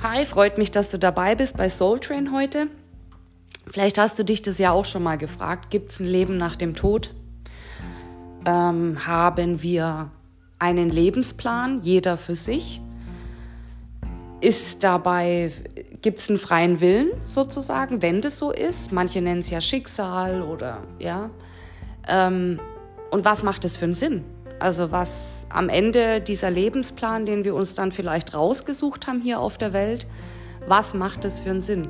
Hi, freut mich, dass du dabei bist bei Soul Train heute. Vielleicht hast du dich das ja auch schon mal gefragt. Gibt es ein Leben nach dem Tod? Ähm, haben wir einen Lebensplan, jeder für sich? Ist dabei, gibt es einen freien Willen sozusagen, wenn das so ist? Manche nennen es ja Schicksal oder ja. Ähm, und was macht es für einen Sinn? Also was am Ende dieser Lebensplan, den wir uns dann vielleicht rausgesucht haben hier auf der Welt, was macht es für einen Sinn?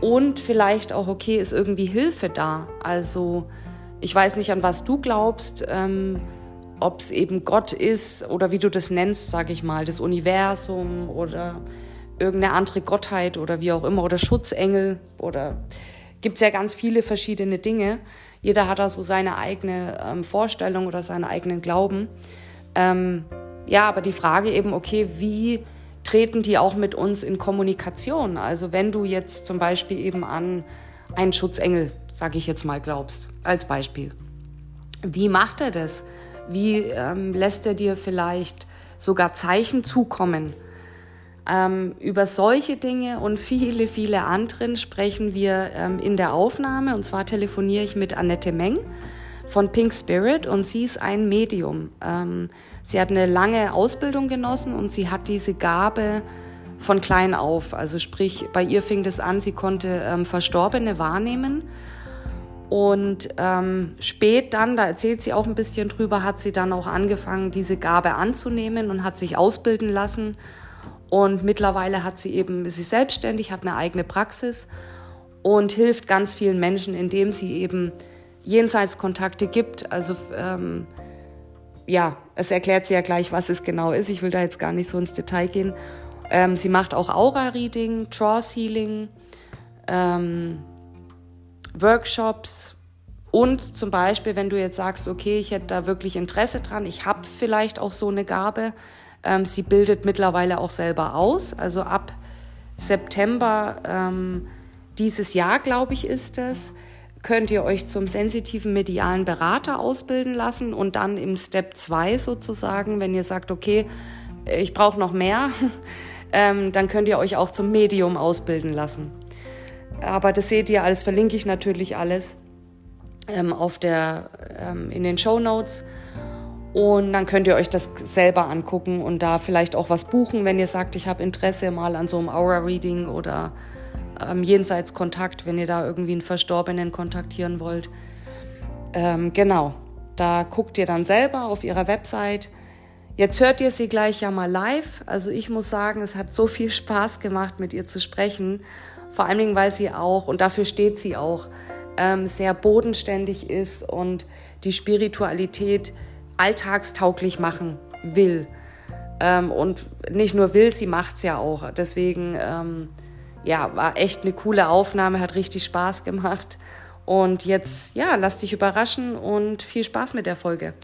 Und vielleicht auch, okay, ist irgendwie Hilfe da? Also ich weiß nicht, an was du glaubst, ähm, ob es eben Gott ist oder wie du das nennst, sage ich mal, das Universum oder irgendeine andere Gottheit oder wie auch immer oder Schutzengel oder gibt es ja ganz viele verschiedene Dinge. Jeder hat da so seine eigene ähm, Vorstellung oder seinen eigenen Glauben. Ähm, ja, aber die Frage eben, okay, wie treten die auch mit uns in Kommunikation? Also wenn du jetzt zum Beispiel eben an einen Schutzengel, sage ich jetzt mal, glaubst, als Beispiel. Wie macht er das? Wie ähm, lässt er dir vielleicht sogar Zeichen zukommen? Ähm, über solche Dinge und viele, viele anderen sprechen wir ähm, in der Aufnahme. Und zwar telefoniere ich mit Annette Meng von Pink Spirit und sie ist ein Medium. Ähm, sie hat eine lange Ausbildung genossen und sie hat diese Gabe von klein auf. Also sprich, bei ihr fing das an, sie konnte ähm, Verstorbene wahrnehmen. Und ähm, spät dann, da erzählt sie auch ein bisschen drüber, hat sie dann auch angefangen, diese Gabe anzunehmen und hat sich ausbilden lassen und mittlerweile hat sie eben, ist sie selbstständig, hat eine eigene Praxis und hilft ganz vielen Menschen, indem sie eben Jenseitskontakte gibt. Also ähm, ja, es erklärt sie ja gleich, was es genau ist. Ich will da jetzt gar nicht so ins Detail gehen. Ähm, sie macht auch Aura-Reading, Trance-Healing, ähm, Workshops und zum Beispiel, wenn du jetzt sagst, okay, ich hätte da wirklich Interesse dran, ich habe vielleicht auch so eine Gabe, ähm, sie bildet mittlerweile auch selber aus. Also ab September ähm, dieses Jahr, glaube ich, ist es, könnt ihr euch zum sensitiven medialen Berater ausbilden lassen und dann im Step 2 sozusagen, wenn ihr sagt, okay, ich brauche noch mehr, ähm, dann könnt ihr euch auch zum Medium ausbilden lassen. Aber das seht ihr alles, verlinke ich natürlich alles ähm, auf der, ähm, in den Show Notes. Und dann könnt ihr euch das selber angucken und da vielleicht auch was buchen, wenn ihr sagt, ich habe Interesse mal an so einem Aura-Reading oder ähm, Jenseitskontakt, wenn ihr da irgendwie einen Verstorbenen kontaktieren wollt. Ähm, genau, da guckt ihr dann selber auf ihrer Website. Jetzt hört ihr sie gleich ja mal live. Also ich muss sagen, es hat so viel Spaß gemacht, mit ihr zu sprechen. Vor allen Dingen, weil sie auch, und dafür steht sie auch, ähm, sehr bodenständig ist und die Spiritualität alltagstauglich machen will. Ähm, und nicht nur will, sie macht es ja auch. Deswegen, ähm, ja, war echt eine coole Aufnahme, hat richtig Spaß gemacht. Und jetzt, ja, lass dich überraschen und viel Spaß mit der Folge.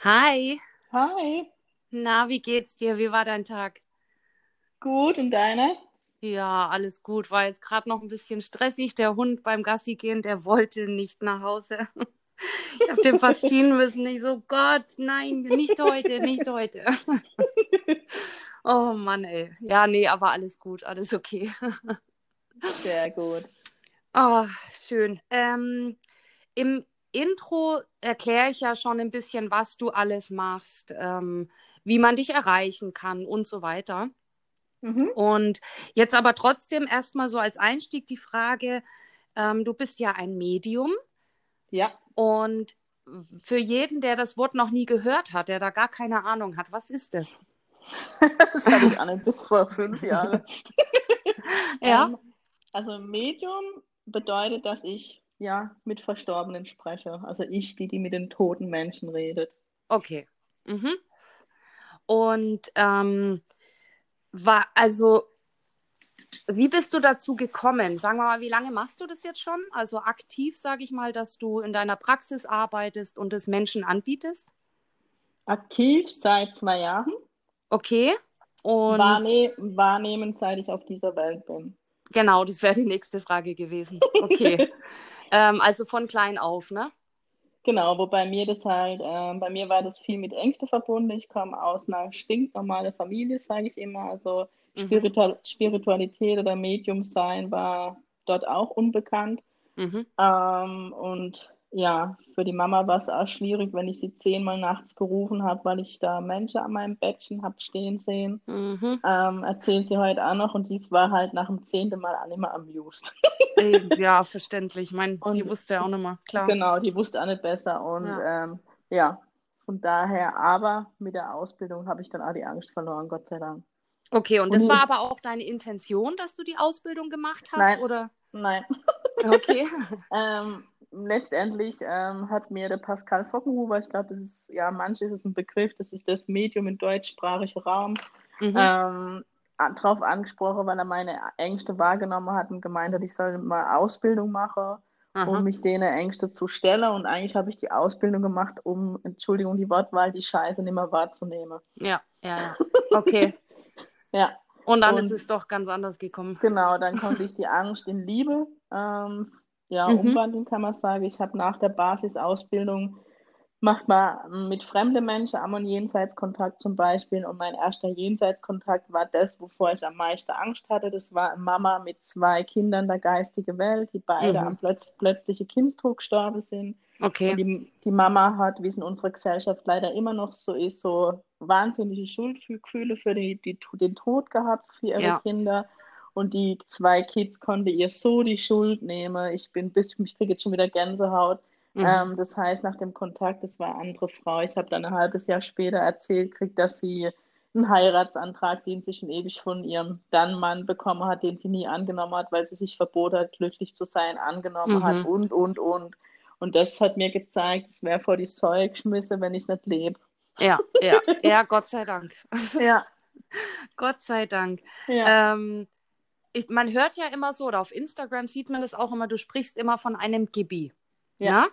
Hi. Hi. Na, wie geht's dir? Wie war dein Tag? Gut, und deine? Ja, alles gut. War jetzt gerade noch ein bisschen stressig. Der Hund beim Gassi gehen, der wollte nicht nach Hause. Ich habe den fast ziehen müssen. Ich so, Gott, nein, nicht heute, nicht heute. Oh Mann, ey. Ja, nee, aber alles gut, alles okay. Sehr gut. Oh, schön. Ähm, Im Intro erkläre ich ja schon ein bisschen, was du alles machst, ähm, wie man dich erreichen kann und so weiter. Mhm. Und jetzt aber trotzdem erstmal so als Einstieg die Frage, ähm, du bist ja ein Medium. Ja. Und für jeden, der das Wort noch nie gehört hat, der da gar keine Ahnung hat, was ist das? das hatte ich an bis vor fünf Jahren. ja. Ähm, also Medium bedeutet, dass ich ja mit Verstorbenen spreche. Also ich, die, die mit den toten Menschen redet. Okay. Mhm. Und ähm, war, also, wie bist du dazu gekommen? Sagen wir mal, wie lange machst du das jetzt schon? Also aktiv, sage ich mal, dass du in deiner Praxis arbeitest und es Menschen anbietest? Aktiv seit zwei Jahren. Okay. Und Wahrne wahrnehmen, seit ich auf dieser Welt bin. Genau, das wäre die nächste Frage gewesen. Okay. ähm, also von klein auf, ne? Genau, wobei mir das halt, äh, bei mir war das viel mit Ängste verbunden. Ich komme aus einer stinknormalen Familie, sage ich immer. Also Mhm. Spiritual Spiritualität oder Medium sein war dort auch unbekannt. Mhm. Ähm, und ja, für die Mama war es auch schwierig, wenn ich sie zehnmal nachts gerufen habe, weil ich da Menschen an meinem Bettchen habe stehen sehen. Mhm. Ähm, erzählt sie heute auch noch und die war halt nach dem zehnten Mal auch nicht mehr amused. Ja, verständlich. Ich meine, die wusste ja auch nicht mehr, klar. Genau, die wusste auch nicht besser und Ja. ähm, ja, von daher, aber mit der Ausbildung habe ich dann auch die Angst verloren, Gott sei Dank. Okay, und das war aber auch deine Intention, dass du die Ausbildung gemacht hast, Nein. oder? Nein. Okay. Ähm, letztendlich ähm, hat mir der Pascal Fockenhuber, ich glaube, das ist, ja, manche ist es ein Begriff, das ist das Medium im deutschsprachigen Raum, Mhm. ähm, drauf angesprochen, weil er meine Ängste wahrgenommen hat und gemeint hat, ich soll mal Ausbildung machen, Aha. um mich denen Ängste zu stellen. Und eigentlich habe ich die Ausbildung gemacht, um, Entschuldigung, die Wortwahl, die Scheiße nicht mehr wahrzunehmen. Ja, ja, ja. Okay. Ja, Und dann Und- ist es doch ganz anders gekommen. genau, dann konnte ich die Angst in Liebe ähm, ja, Mhm. umwandeln, kann man sagen. Ich habe nach der Basisausbildung macht man mit fremden Menschen am und Jenseitskontakt zum Beispiel. Und mein erster Jenseitskontakt war das, wovor ich am meisten Angst hatte. Das war eine Mama mit zwei Kindern der geistigen Welt, die beide Mhm. am plötz plötzlichen Kindstod gestorben sind. Okay. die, die Mama hat, wie es in unserer Gesellschaft leider immer noch so ist, so wahnsinnige Schuldgefühle für die, die, den Tod gehabt für ihre Ja. Kinder. Und die zwei Kids konnte ihr so die Schuld nehmen. Ich bin bis, ich kriege jetzt schon wieder Gänsehaut. Mhm. Ähm, das heißt, nach dem Kontakt, das war eine andere Frau. Ich habe dann ein halbes Jahr später erzählt, kriegt, dass sie einen Heiratsantrag, den sie schon ewig von ihrem dann Mann bekommen hat, den sie nie angenommen hat, weil sie sich verboten hat, glücklich zu sein, angenommen Mhm. hat und, und, und. Und das hat mir gezeigt, es wäre vor die Säue geschmissen, wenn ich nicht lebe. Ja, ja, ja, Gott sei Dank. Ja, Gott sei Dank. ja, Ähm, ich, man hört ja immer so, oder auf Instagram sieht man das auch immer, du sprichst immer von einem Gibi. Ja. Ja?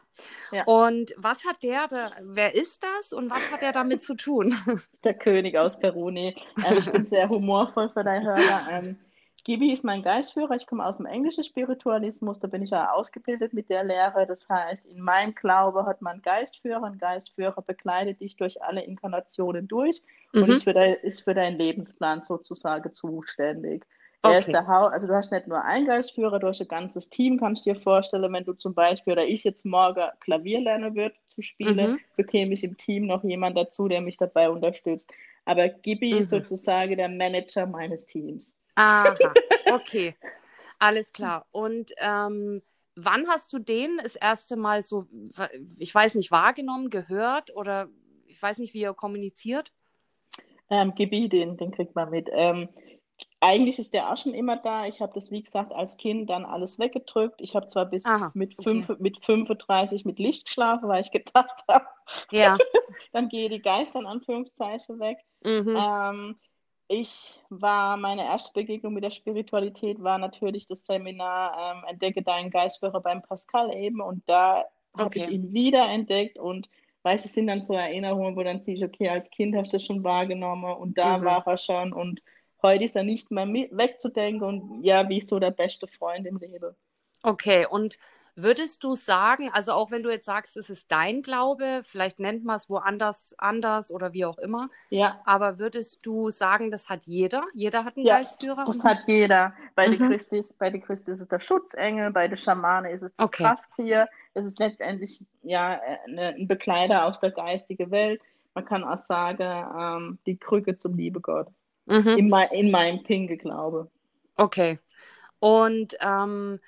Ja. Und was hat der, da, wer ist das und was hat er damit zu tun? der König aus Peru. Nee, ähm, ich bin sehr humorvoll für deine Hörer. Ähm, Gibi ist mein Geistführer. Ich komme aus dem englischen Spiritualismus. Da bin ich ja ausgebildet mit der Lehre. Das heißt, in meinem Glaube hat man Geistführer. Ein Geistführer begleitet dich durch alle Inkarnationen durch und Mhm. ist, für dein, ist für deinen Lebensplan sozusagen zuständig. Er ist Okay. der Hau also du hast nicht nur einen Geistführer, du hast ein ganzes Team, kannst dir vorstellen, wenn du zum Beispiel oder ich jetzt morgen Klavier lernen würde zu spielen, Mhm. bekäme ich im Team noch jemand dazu, der mich dabei unterstützt. Aber Gibi ist Mhm. sozusagen der Manager meines Teams. Aha, okay. Alles klar. Und ähm, wann hast du den das erste Mal so, ich weiß nicht, wahrgenommen, gehört oder ich weiß nicht, wie ihr kommuniziert? Ähm, Gibi, den, den kriegt man mit. Ähm, eigentlich ist der auch schon immer da. Ich habe das, wie gesagt, als Kind dann alles weggedrückt. Ich habe zwar bis Aha, mit, okay. fünf, mit 35 mit Licht geschlafen, weil ich gedacht habe, Ja. dann gehe die Geister in Anführungszeichen weg. Mhm. Ähm, ich war, meine erste Begegnung mit der Spiritualität war natürlich das Seminar ähm, Entdecke deinen Geistführer beim Pascal eben und da habe Okay. ich ihn wieder entdeckt und weißt, es sind dann so Erinnerungen, wo dann siehst, okay, als Kind hast du das schon wahrgenommen und da Mhm. war er schon und heute ist er nicht mehr mit, wegzudenken und ja, wie so der beste Freund im Leben. Okay, und würdest du sagen, also auch wenn du jetzt sagst, es ist dein Glaube, vielleicht nennt man es woanders anders oder wie auch immer, Ja, aber würdest du sagen, das hat jeder? Jeder hat einen Ja, Geistführer? das hat jeder. Bei den Mhm. Christis, bei den Christis ist es der Schutzengel, bei den Schamanen ist es das Okay. Krafttier. Es ist letztendlich ja eine, ein Begleiter aus der geistigen Welt. Man kann auch sagen, ähm, die Krücke zum Liebegott. Mhm. In, mei in meinem Pinke-Glaube. Okay. Und ähm,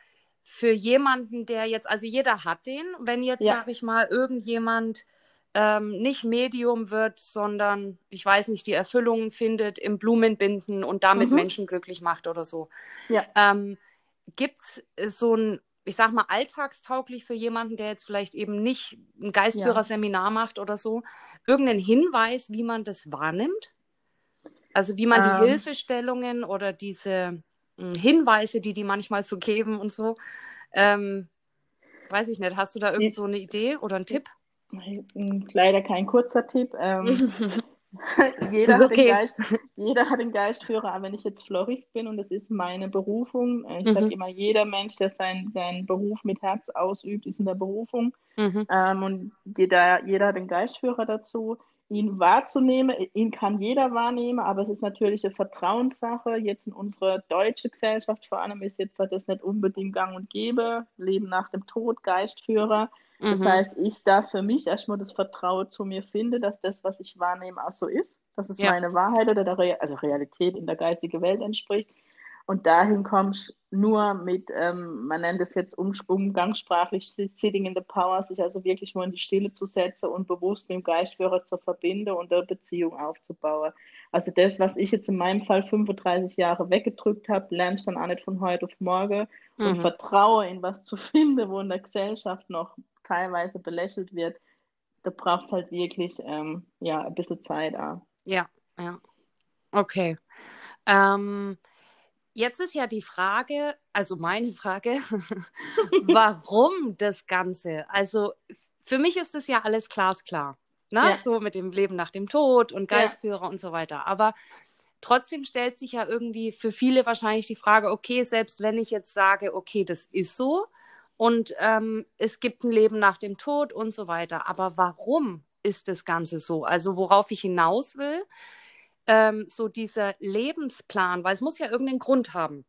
für jemanden, der jetzt, also jeder hat den, wenn jetzt, Ja. sag ich mal, irgendjemand ähm, nicht Medium wird, sondern, ich weiß nicht, die Erfüllung findet im Blumenbinden und damit Mhm. Menschen glücklich macht oder so. Ja. Ähm, Gibt es so ein, ich sag mal, alltagstauglich für jemanden, der jetzt vielleicht eben nicht ein Geistführerseminar macht oder so, irgendeinen Hinweis, wie man das wahrnimmt? Also wie man die Ähm. Hilfestellungen oder diese mh, Hinweise, die die manchmal so geben und so, ähm, weiß ich nicht, hast du da irgend so eine Idee oder einen Tipp? Leider kein kurzer Tipp. Ähm, jeder, hat okay. Geist, jeder hat den Geistführer, aber wenn ich jetzt Florist bin und das ist meine Berufung, äh, ich mhm. sage immer, jeder Mensch, der seinen, seinen Beruf mit Herz ausübt, ist in der Berufung. Mhm. Ähm, und jeder, jeder hat den Geistführer dazu ihn wahrzunehmen. Ihn kann jeder wahrnehmen, aber es ist natürlich eine Vertrauenssache. Jetzt in unserer deutschen Gesellschaft vor allem ist jetzt das nicht unbedingt gang und gäbe. Leben nach dem Tod, Geistführer. Das mhm. heißt, ich darf für mich erstmal das Vertrauen zu mir finden, dass das, was ich wahrnehme, auch so ist. Dass es ja. meine Wahrheit oder der Re also Realität in der geistigen Welt entspricht. Und dahin kommst nur mit, ähm, man nennt es jetzt um, umgangssprachlich Sitting in the Power, sich also wirklich mal in die Stille zu setzen und bewusst mit dem Geistführer zu verbinden und eine Beziehung aufzubauen. Also das, was ich jetzt in meinem Fall 35 Jahre weggedrückt habe, lernst dann auch nicht von heute auf morgen mhm. und vertraue in was zu finden, wo in der Gesellschaft noch teilweise belächelt wird. Da braucht es halt wirklich ähm, ja, ein bisschen Zeit. Auch. Ja, ja. Okay. Ähm, Jetzt ist ja die Frage, also meine Frage, warum das Ganze? Also für mich ist das ja alles glasklar, ne? Ja. so mit dem Leben nach dem Tod und Geistführer ja. und so weiter. Aber trotzdem stellt sich ja irgendwie für viele wahrscheinlich die Frage, okay, selbst wenn ich jetzt sage, okay, das ist so und ähm, es gibt ein Leben nach dem Tod und so weiter, aber warum ist das Ganze so? Also worauf ich hinaus will, ähm, so dieser Lebensplan, weil es muss ja irgendeinen Grund haben.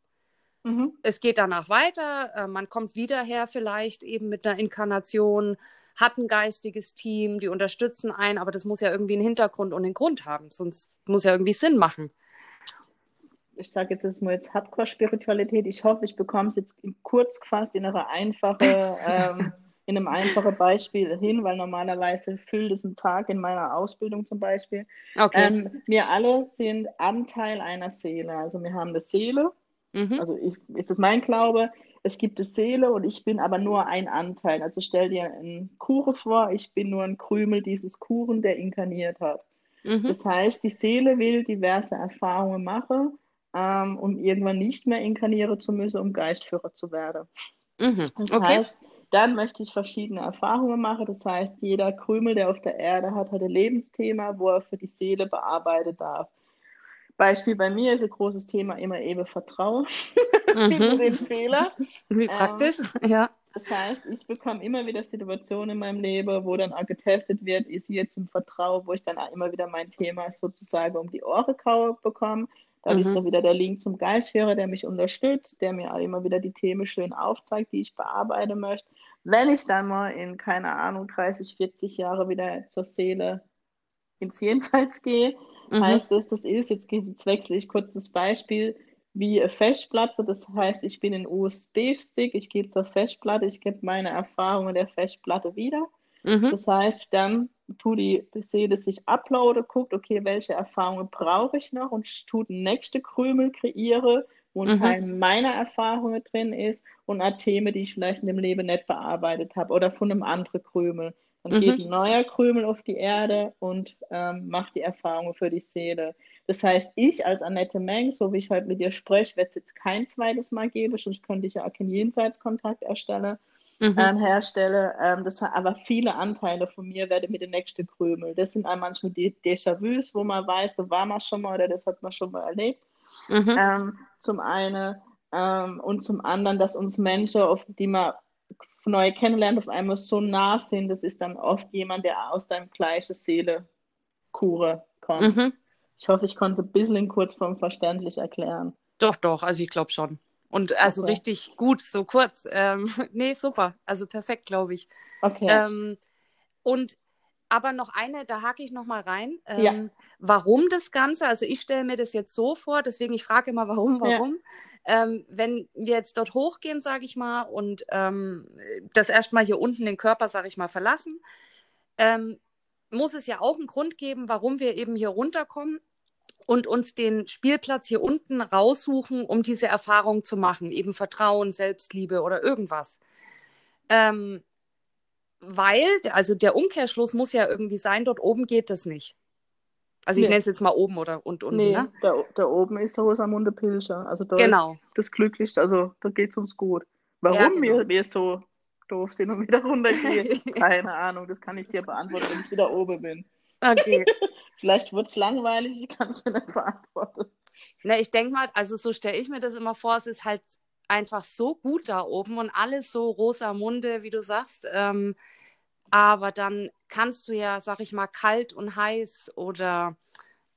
Mhm. Es geht danach weiter, äh, man kommt wieder her vielleicht eben mit einer Inkarnation, hat ein geistiges Team, die unterstützen einen, aber das muss ja irgendwie einen Hintergrund und einen Grund haben, sonst muss ja irgendwie Sinn machen. Ich sage jetzt, das ist mal jetzt Hardcore-Spiritualität. Ich hoffe, ich bekomme es jetzt kurz gefasst in einer einfachen ähm, in einem einfachen Beispiel hin, weil normalerweise füllt es einen Tag in meiner Ausbildung zum Beispiel. Okay. Ähm, wir alle sind Anteil einer Seele. Also wir haben eine Seele. Mhm. Also ich, ist mein Glaube, es gibt eine Seele und ich bin aber nur ein Anteil. Also stell dir einen Kuchen vor, ich bin nur ein Krümel dieses Kuchen, der inkarniert hat. Mhm. Das heißt, die Seele will diverse Erfahrungen machen, ähm, um irgendwann nicht mehr inkarnieren zu müssen, um Geistführer zu werden. Mhm. Das okay. heißt, dann möchte ich verschiedene Erfahrungen machen. Das heißt, jeder Krümel, der auf der Erde hat, hat ein Lebensthema, wo er für die Seele bearbeiten darf. Beispiel bei mir ist ein großes Thema immer eben Vertrauen. Mhm. den Fehler. Wie praktisch, ähm, ja. Das heißt, ich bekomme immer wieder Situationen in meinem Leben, wo dann auch getestet wird, ist sie jetzt im Vertrauen, wo ich dann auch immer wieder mein Thema sozusagen um die Ohren bekomme. Da mhm. ist dann wieder der Link zum Geistführer, der mich unterstützt, der mir auch immer wieder die Themen schön aufzeigt, die ich bearbeiten möchte. Wenn ich dann mal in, keine Ahnung, 30, 40 Jahre wieder zur Seele ins Jenseits gehe, mhm. heißt das, das ist, jetzt, jetzt wechsle ich kurz das Beispiel, wie eine Festplatte. Das heißt, ich bin ein USB-Stick, ich gehe zur Festplatte, ich gebe meine Erfahrungen der Festplatte wieder. Mhm. Das heißt, dann tu die Seele sich uploade, guckt, okay, welche Erfahrungen brauche ich noch und tut nächste Krümel kreiere, wo ein mhm. Teil meiner Erfahrungen drin ist und auch Themen, die ich vielleicht in dem Leben nicht bearbeitet habe oder von einem anderen Krümel. Dann mhm. geht ein neuer Krümel auf die Erde und ähm, macht die Erfahrungen für die Seele. Das heißt, ich als Annette Meng, so wie ich heute mit dir spreche, werde es jetzt kein zweites Mal geben, sonst könnte ich ja auch keinen Jenseitskontakt erstellen mhm. ähm, herstelle. Ähm, das hat aber viele Anteile von mir werde mit den nächsten Krümel. Das sind manchmal die Déjà-vus, wo man weiß, da war man schon mal oder das hat man schon mal erlebt. Mhm. Ähm, zum einen ähm, und zum anderen, dass uns Menschen, auf die man neu kennenlernt, auf einmal so nah sind. Das ist dann oft jemand, der aus deinem gleichen Seele Kure kommt. Mhm. Ich hoffe, ich konnte es ein bisschen kurz vom verständlich erklären. Doch, doch, also ich glaube schon. Und also okay. richtig gut, so kurz. Ähm, nee, super. Also perfekt, glaube ich. Okay. Ähm, und aber noch eine, da hake ich noch mal rein. Ähm, ja. Warum das Ganze? Also ich stelle mir das jetzt so vor, deswegen ich frage immer, warum, warum. Ja. Ähm, wenn wir jetzt dort hochgehen, sage ich mal, und ähm, das erstmal hier unten den Körper, sage ich mal, verlassen, ähm, muss es ja auch einen Grund geben, warum wir eben hier runterkommen und uns den Spielplatz hier unten raussuchen, um diese Erfahrung zu machen, eben Vertrauen, Selbstliebe oder irgendwas. Ähm, weil, also der Umkehrschluss muss ja irgendwie sein, dort oben geht das nicht. Also ich nee. nenne es jetzt mal oben oder und unten. Nee, ne? da, da oben ist der Rosamunde Pilcher. Also da genau. ist das Glücklichste, also da geht es uns gut. Warum ja, genau. wir, wir so doof sind und wieder runtergehen, keine Ahnung, das kann ich dir beantworten, wenn ich wieder oben bin. Okay. Vielleicht wird es langweilig, ich kann es mir nicht verantworten. Na, ich denke mal, also so stelle ich mir das immer vor, es ist halt einfach so gut da oben und alles so rosa Munde, wie du sagst. Ähm, aber dann kannst du ja, sag ich mal, kalt und heiß oder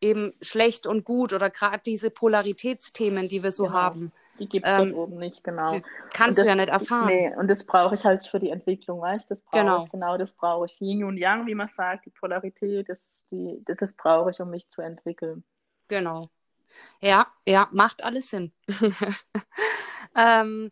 eben schlecht und gut oder gerade diese Polaritätsthemen, die wir so genau. haben. Die gibt es ähm, dort oben nicht, genau. kannst das, du ja nicht erfahren. Nee, und das brauche ich halt für die Entwicklung, weißt du? Das brauche genau. ich, genau das brauche ich. Yin und Yang, wie man sagt, die Polarität, das, die, das, das brauche ich, um mich zu entwickeln. Genau. Ja, ja, macht alles Sinn. ähm,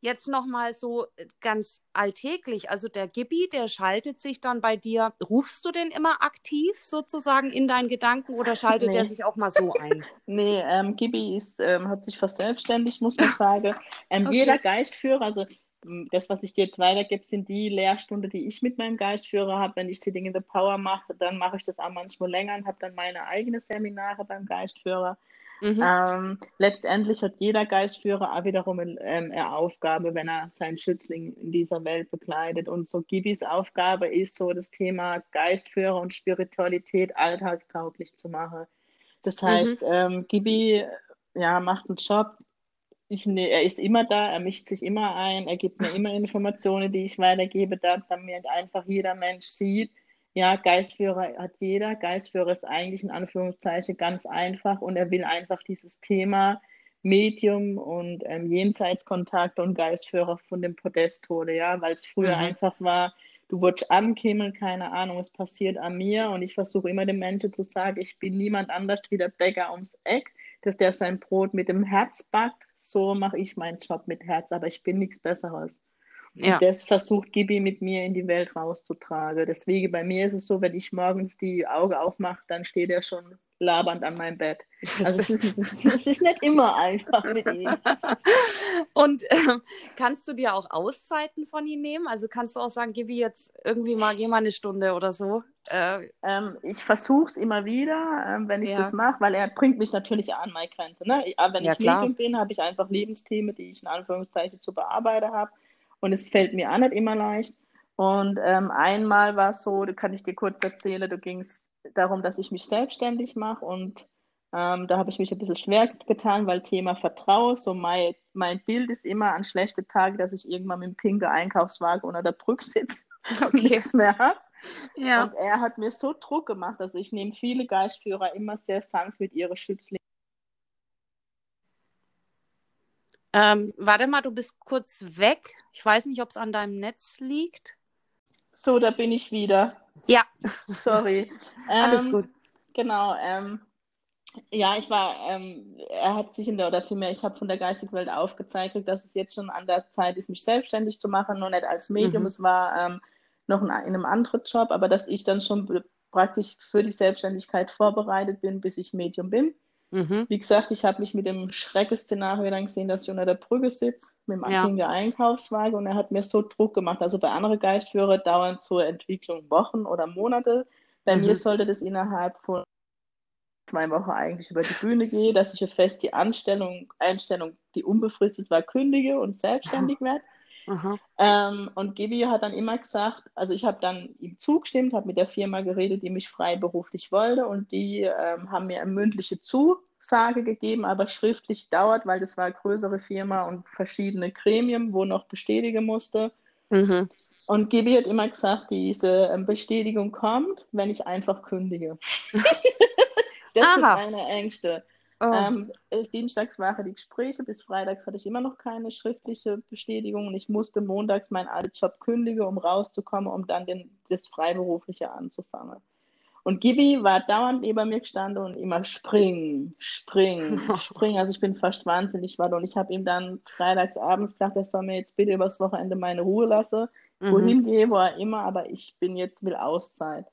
jetzt nochmal so äh, ganz alltäglich, also der Gibi, der schaltet sich dann bei dir, rufst du den immer aktiv sozusagen in deinen Gedanken oder schaltet nee. der sich auch mal so ein? nee, ähm, Gibi ist, ähm, hat sich verselbstständigt, muss man sagen. Ähm, okay. Jeder Geistführer, also das, was ich dir jetzt weitergebe, sind die Lehrstunden, die ich mit meinem Geistführer habe. Wenn ich Sitting in the Power mache, dann mache ich das auch manchmal länger und habe dann meine eigenen Seminare beim Geistführer. Mhm. Ähm, letztendlich hat jeder Geistführer auch wiederum ähm, eine Aufgabe, wenn er seinen Schützling in dieser Welt begleitet. Und so Gibis Aufgabe ist so das Thema Geistführer und Spiritualität alltagstauglich zu machen. Das mhm. heißt, mhm. ähm, Gibi ja, macht einen Job. Ich, ne, er ist immer da, er mischt sich immer ein, er gibt mir immer Informationen, die ich weitergebe, damit einfach jeder Mensch sieht, ja, Geistführer hat jeder. Geistführer ist eigentlich in Anführungszeichen ganz einfach und er will einfach dieses Thema Medium und ähm, Jenseitskontakt und Geistführer von dem Podest holen, ja, weil es früher mhm. einfach war, du wurdest ankämmeln, keine Ahnung, es passiert an mir und ich versuche immer den Menschen zu sagen, ich bin niemand anders wie der Bäcker ums Eck, dass der sein Brot mit dem Herz backt, so mache ich meinen Job mit Herz, aber ich bin nichts Besseres. Ja. Das versucht Gibi mit mir in die Welt rauszutragen. Deswegen bei mir ist es so, wenn ich morgens die Augen aufmache, dann steht er schon labernd an meinem Bett. Also es ist, es ist nicht immer einfach mit ihm. Und äh, kannst du dir auch Auszeiten von ihm nehmen? Also kannst du auch sagen, Gibi jetzt irgendwie mal, geh mal eine Stunde oder so? Äh, ähm, ich versuche es immer wieder, ähm, wenn ich ja. das mache, weil er bringt mich natürlich an meine Grenze. Ne? Aber wenn ja, ich Medium bin, habe ich einfach Lebensthemen, die ich in Anführungszeichen zu bearbeiten habe. Und es fällt mir auch nicht immer leicht. Und ähm, einmal war es so, da kann ich dir kurz erzählen, da ging es darum, dass ich mich selbstständig mache und ähm, da habe ich mich ein bisschen schwer getan, weil Thema Vertrauen, so mein, mein Bild ist immer an schlechte Tage, dass ich irgendwann mit dem pinken Einkaufswagen unter der Brücke sitze okay. und nichts mehr habe. Ja. Und er hat mir so Druck gemacht, also ich nehme viele Geistführer immer sehr sanft mit ihre Schützlinge Ähm, warte mal, du bist kurz weg. Ich weiß nicht, ob es an deinem Netz liegt. So, da bin ich wieder. Ja. Sorry. Alles ähm, gut. Genau. Ähm, ja, ich war, ähm, er hat sich in der, oder vielmehr, ich habe von der geistigen Welt aufgezeigt, dass es jetzt schon an der Zeit ist, mich selbstständig zu machen, nur nicht als Medium. Mhm. Es war ähm, noch in, in einem anderen Job, aber dass ich dann schon praktisch für die Selbstständigkeit vorbereitet bin, bis ich Medium bin. Mhm. Wie gesagt, ich habe mich mit dem Schreckenszenario dann gesehen, dass ich unter der Brücke sitze, mit dem ja. der Einkaufswagen und er hat mir so Druck gemacht. Also bei anderen Geistführern dauern zur Entwicklung Wochen oder Monate. Bei mhm. mir sollte das innerhalb von zwei Wochen eigentlich über die Bühne gehen, dass ich fest die Anstellung, Einstellung, die unbefristet war, kündige und selbstständig werde. Ähm, und Gibi hat dann immer gesagt, also ich habe dann ihm zugestimmt, habe mit der Firma geredet, die mich freiberuflich wollte und die ähm, haben mir eine mündliche Zusage gegeben, aber schriftlich dauert, weil das war eine größere Firma und verschiedene Gremien, wo noch bestätigen musste. Mhm. Und Gibi hat immer gesagt, diese ähm, Bestätigung kommt, wenn ich einfach kündige. das Aha. sind meine Ängste. Oh. Ähm, dienstags waren die Gespräche, bis freitags hatte ich immer noch keine schriftliche Bestätigung und ich musste montags meinen alten Job kündigen, um rauszukommen, um dann den, das Freiberufliche anzufangen. Und Gibi war dauernd neben mir gestanden und immer springen, springen, springen. Also ich bin fast wahnsinnig geworden. Und ich habe ihm dann freitags abends gesagt, er soll mir jetzt bitte übers Wochenende meine Ruhe lassen, mhm. wohin gehe, wo er immer, aber ich bin jetzt will Auszeit.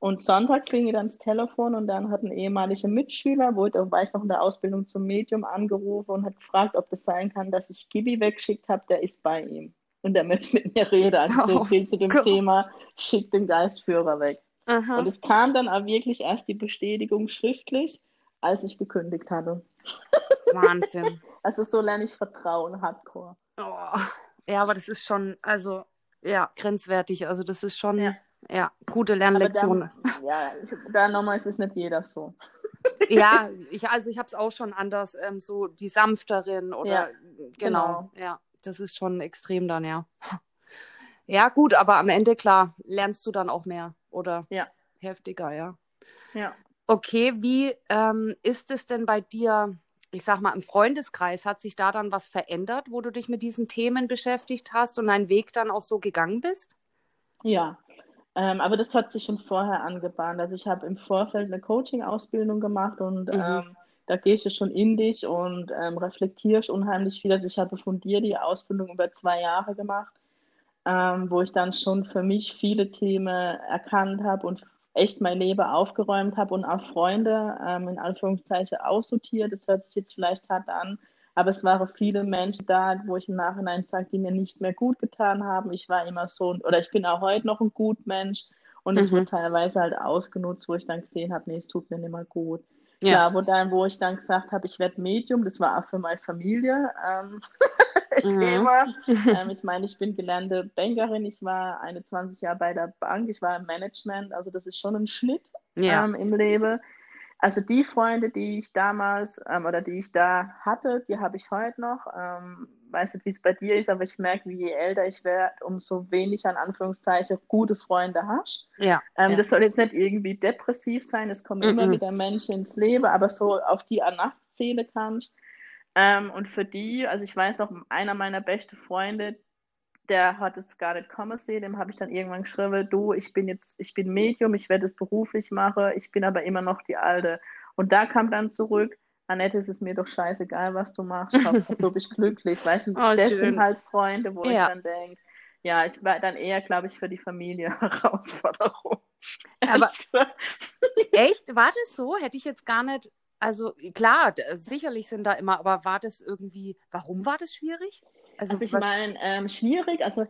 Und Sonntag klingelt dann das Telefon und dann hat ein ehemaliger Mitschüler, wo da war ich noch in der Ausbildung zum Medium, angerufen und hat gefragt, ob das sein kann, dass ich Gibi weggeschickt habe, der ist bei ihm. Und der möchte mit mir reden. Also so oh, viel zu dem Gott. Thema, schickt den Geistführer weg. Aha. Und es kam dann auch wirklich erst die Bestätigung schriftlich, als ich gekündigt hatte. Wahnsinn. also so lerne ich Vertrauen, Hardcore. Oh. Ja, aber das ist schon, also ja, grenzwertig. Also das ist schon. Ja ja, gute Lernlektion. Da, ja, da nochmal ist es nicht jeder so. ja, ich, also ich habe es auch schon anders, ähm, so die sanfteren oder ja, genau, genau, ja, das ist schon extrem dann, ja. Ja, gut, aber am Ende, klar, lernst du dann auch mehr oder ja. heftiger, ja. Ja. Okay, wie ähm, ist es denn bei dir, ich sag mal, im Freundeskreis? Hat sich da dann was verändert, wo du dich mit diesen Themen beschäftigt hast und deinen Weg dann auch so gegangen bist? Ja, ähm, aber das hat sich schon vorher angebahnt. Also ich habe im Vorfeld eine Coaching-Ausbildung gemacht und mhm. ähm, da gehst du schon in dich und ähm, reflektierst unheimlich viel. Also ich habe von dir die Ausbildung über zwei Jahre gemacht, ähm, wo ich dann schon für mich viele Themen erkannt habe und echt mein Leben aufgeräumt habe und auch Freunde ähm, in Anführungszeichen aussortiert. Das hört sich jetzt vielleicht hart an, aber es waren viele Menschen da, wo ich im Nachhinein sage, die mir nicht mehr gut getan haben. Ich war immer so, oder ich bin auch heute noch ein gut Mensch und mhm. es wurde teilweise halt ausgenutzt, wo ich dann gesehen habe, nee, es tut mir nicht mehr gut. Ja, ja wo, dann, wo ich dann gesagt habe, ich werde Medium, das war auch für meine Familie. Ähm, mhm. Thema. ähm, ich meine, ich bin gelernte Bankerin, ich war 21 Jahre bei der Bank, ich war im Management, also das ist schon ein Schnitt ja. ähm, im Leben. Also die Freunde, die ich damals ähm, oder die ich da hatte, die habe ich heute noch. Ähm, weiß nicht, wie es bei dir ist, aber ich merke, wie je älter ich werde, umso weniger, in Anführungszeichen, gute Freunde hast. Ja, ähm, ja. Das soll jetzt nicht irgendwie depressiv sein, es kommen mm -mm. immer wieder Menschen ins Leben, aber so auf die Nachtszähle kannst. Ähm, und für die, also ich weiß noch, einer meiner besten Freunde, der hat es gar nicht kommen sehen, dem habe ich dann irgendwann geschrieben, du, ich bin jetzt, ich bin Medium, ich werde es beruflich machen, ich bin aber immer noch die Alte. Und da kam dann zurück, Annette, es ist mir doch scheißegal, was du machst, du bist glücklich, weißt du, oh, das schön. sind halt Freunde, wo ja. ich dann denke, ja, ich war dann eher, glaube ich, für die Familie Herausforderung. Aber echt, war das so? Hätte ich jetzt gar nicht, also klar, sicherlich sind da immer, aber war das irgendwie, warum war das schwierig? Also, also ich meine, ähm, schwierig, also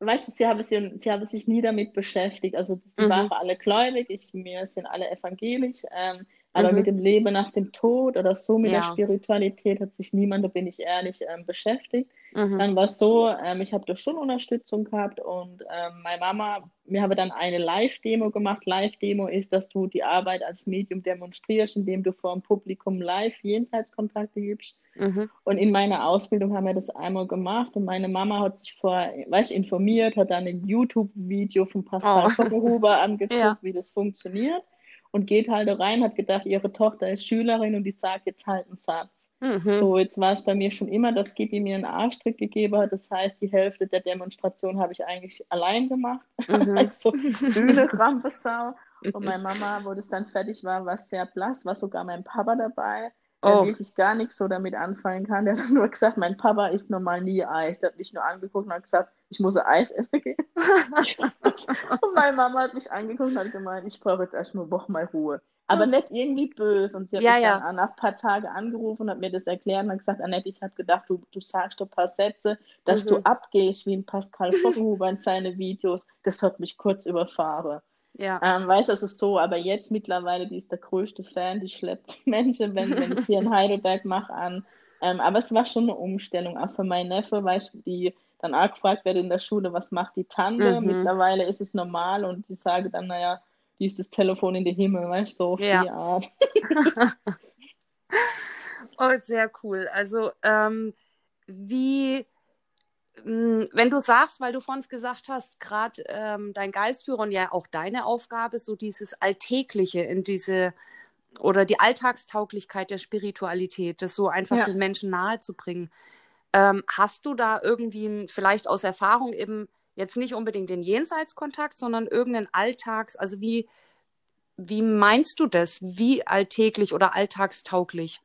weißt du, sie haben, sich, sie haben sich nie damit beschäftigt. Also sie mhm. waren alle gläubig, ich, wir sind alle evangelisch, ähm, aber mhm. mit dem Leben nach dem Tod oder so mit ja. der Spiritualität hat sich niemand, da bin ich ehrlich, ähm, beschäftigt. Mhm. Dann war es so, ähm, ich habe da schon Unterstützung gehabt und ähm, meine Mama, wir haben dann eine Live-Demo gemacht. Live-Demo ist, dass du die Arbeit als Medium demonstrierst, indem du vor dem Publikum live Jenseitskontakte gibst. Mhm. Und in meiner Ausbildung haben wir das einmal gemacht und meine Mama hat sich vor, weißt, informiert, hat dann ein YouTube-Video von Pascal oh. Voggelhuber angeguckt, ja. wie das funktioniert und geht halt rein, hat gedacht, ihre Tochter ist Schülerin und die sagt jetzt halt einen Satz. Mhm. So, jetzt war es bei mir schon immer, dass Gibi mir einen Arschtrick gegeben hat. Das heißt, die Hälfte der Demonstration habe ich eigentlich allein gemacht. Mhm. also Bühne, Rampesau. Und meine Mama, wo das dann fertig war, war sehr blass, war sogar mein Papa dabei der oh. wirklich gar nichts so damit anfangen kann. Der hat nur gesagt, mein Papa isst normal nie Eis. Der hat mich nur angeguckt und hat gesagt, ich muss Eis essen gehen. und meine Mama hat mich angeguckt und hat gemeint, ich brauche jetzt erstmal eine Woche mal Ruhe. Aber hm. nicht irgendwie böse. Und sie hat ja, mich ja. dann nach ein paar Tagen angerufen und hat mir das erklärt und hat gesagt, Annette, ich habe gedacht, du, du sagst ein paar Sätze, dass mhm. du abgehst wie ein Pascal Voggenhuber in seine Videos. Das hat mich kurz überfahren. Ja. Ähm, weiß, es ist so, aber jetzt mittlerweile, die ist der größte Fan, die schleppt Menschen, wenn, wenn ich hier in Heidelberg mache, an. Ähm, aber es war schon eine Umstellung, auch für meinen Neffe, weißt du, die dann auch gefragt wird in der Schule, was macht die Tante? Mhm. Mittlerweile ist es normal und die sagen dann, naja, die ist das Telefon in den Himmel, weißt du, so auf ja. die Art. oh, sehr cool. Also, ähm, wie wenn du sagst, weil du vorhin gesagt hast, gerade ähm, dein Geistführer und ja auch deine Aufgabe, so dieses Alltägliche in diese oder die Alltagstauglichkeit der Spiritualität, das so einfach ja. den Menschen nahezubringen. Ähm, hast du da irgendwie vielleicht aus Erfahrung eben jetzt nicht unbedingt den Jenseitskontakt, sondern irgendeinen Alltags, also wie, wie meinst du das? Wie alltäglich oder alltagstauglich?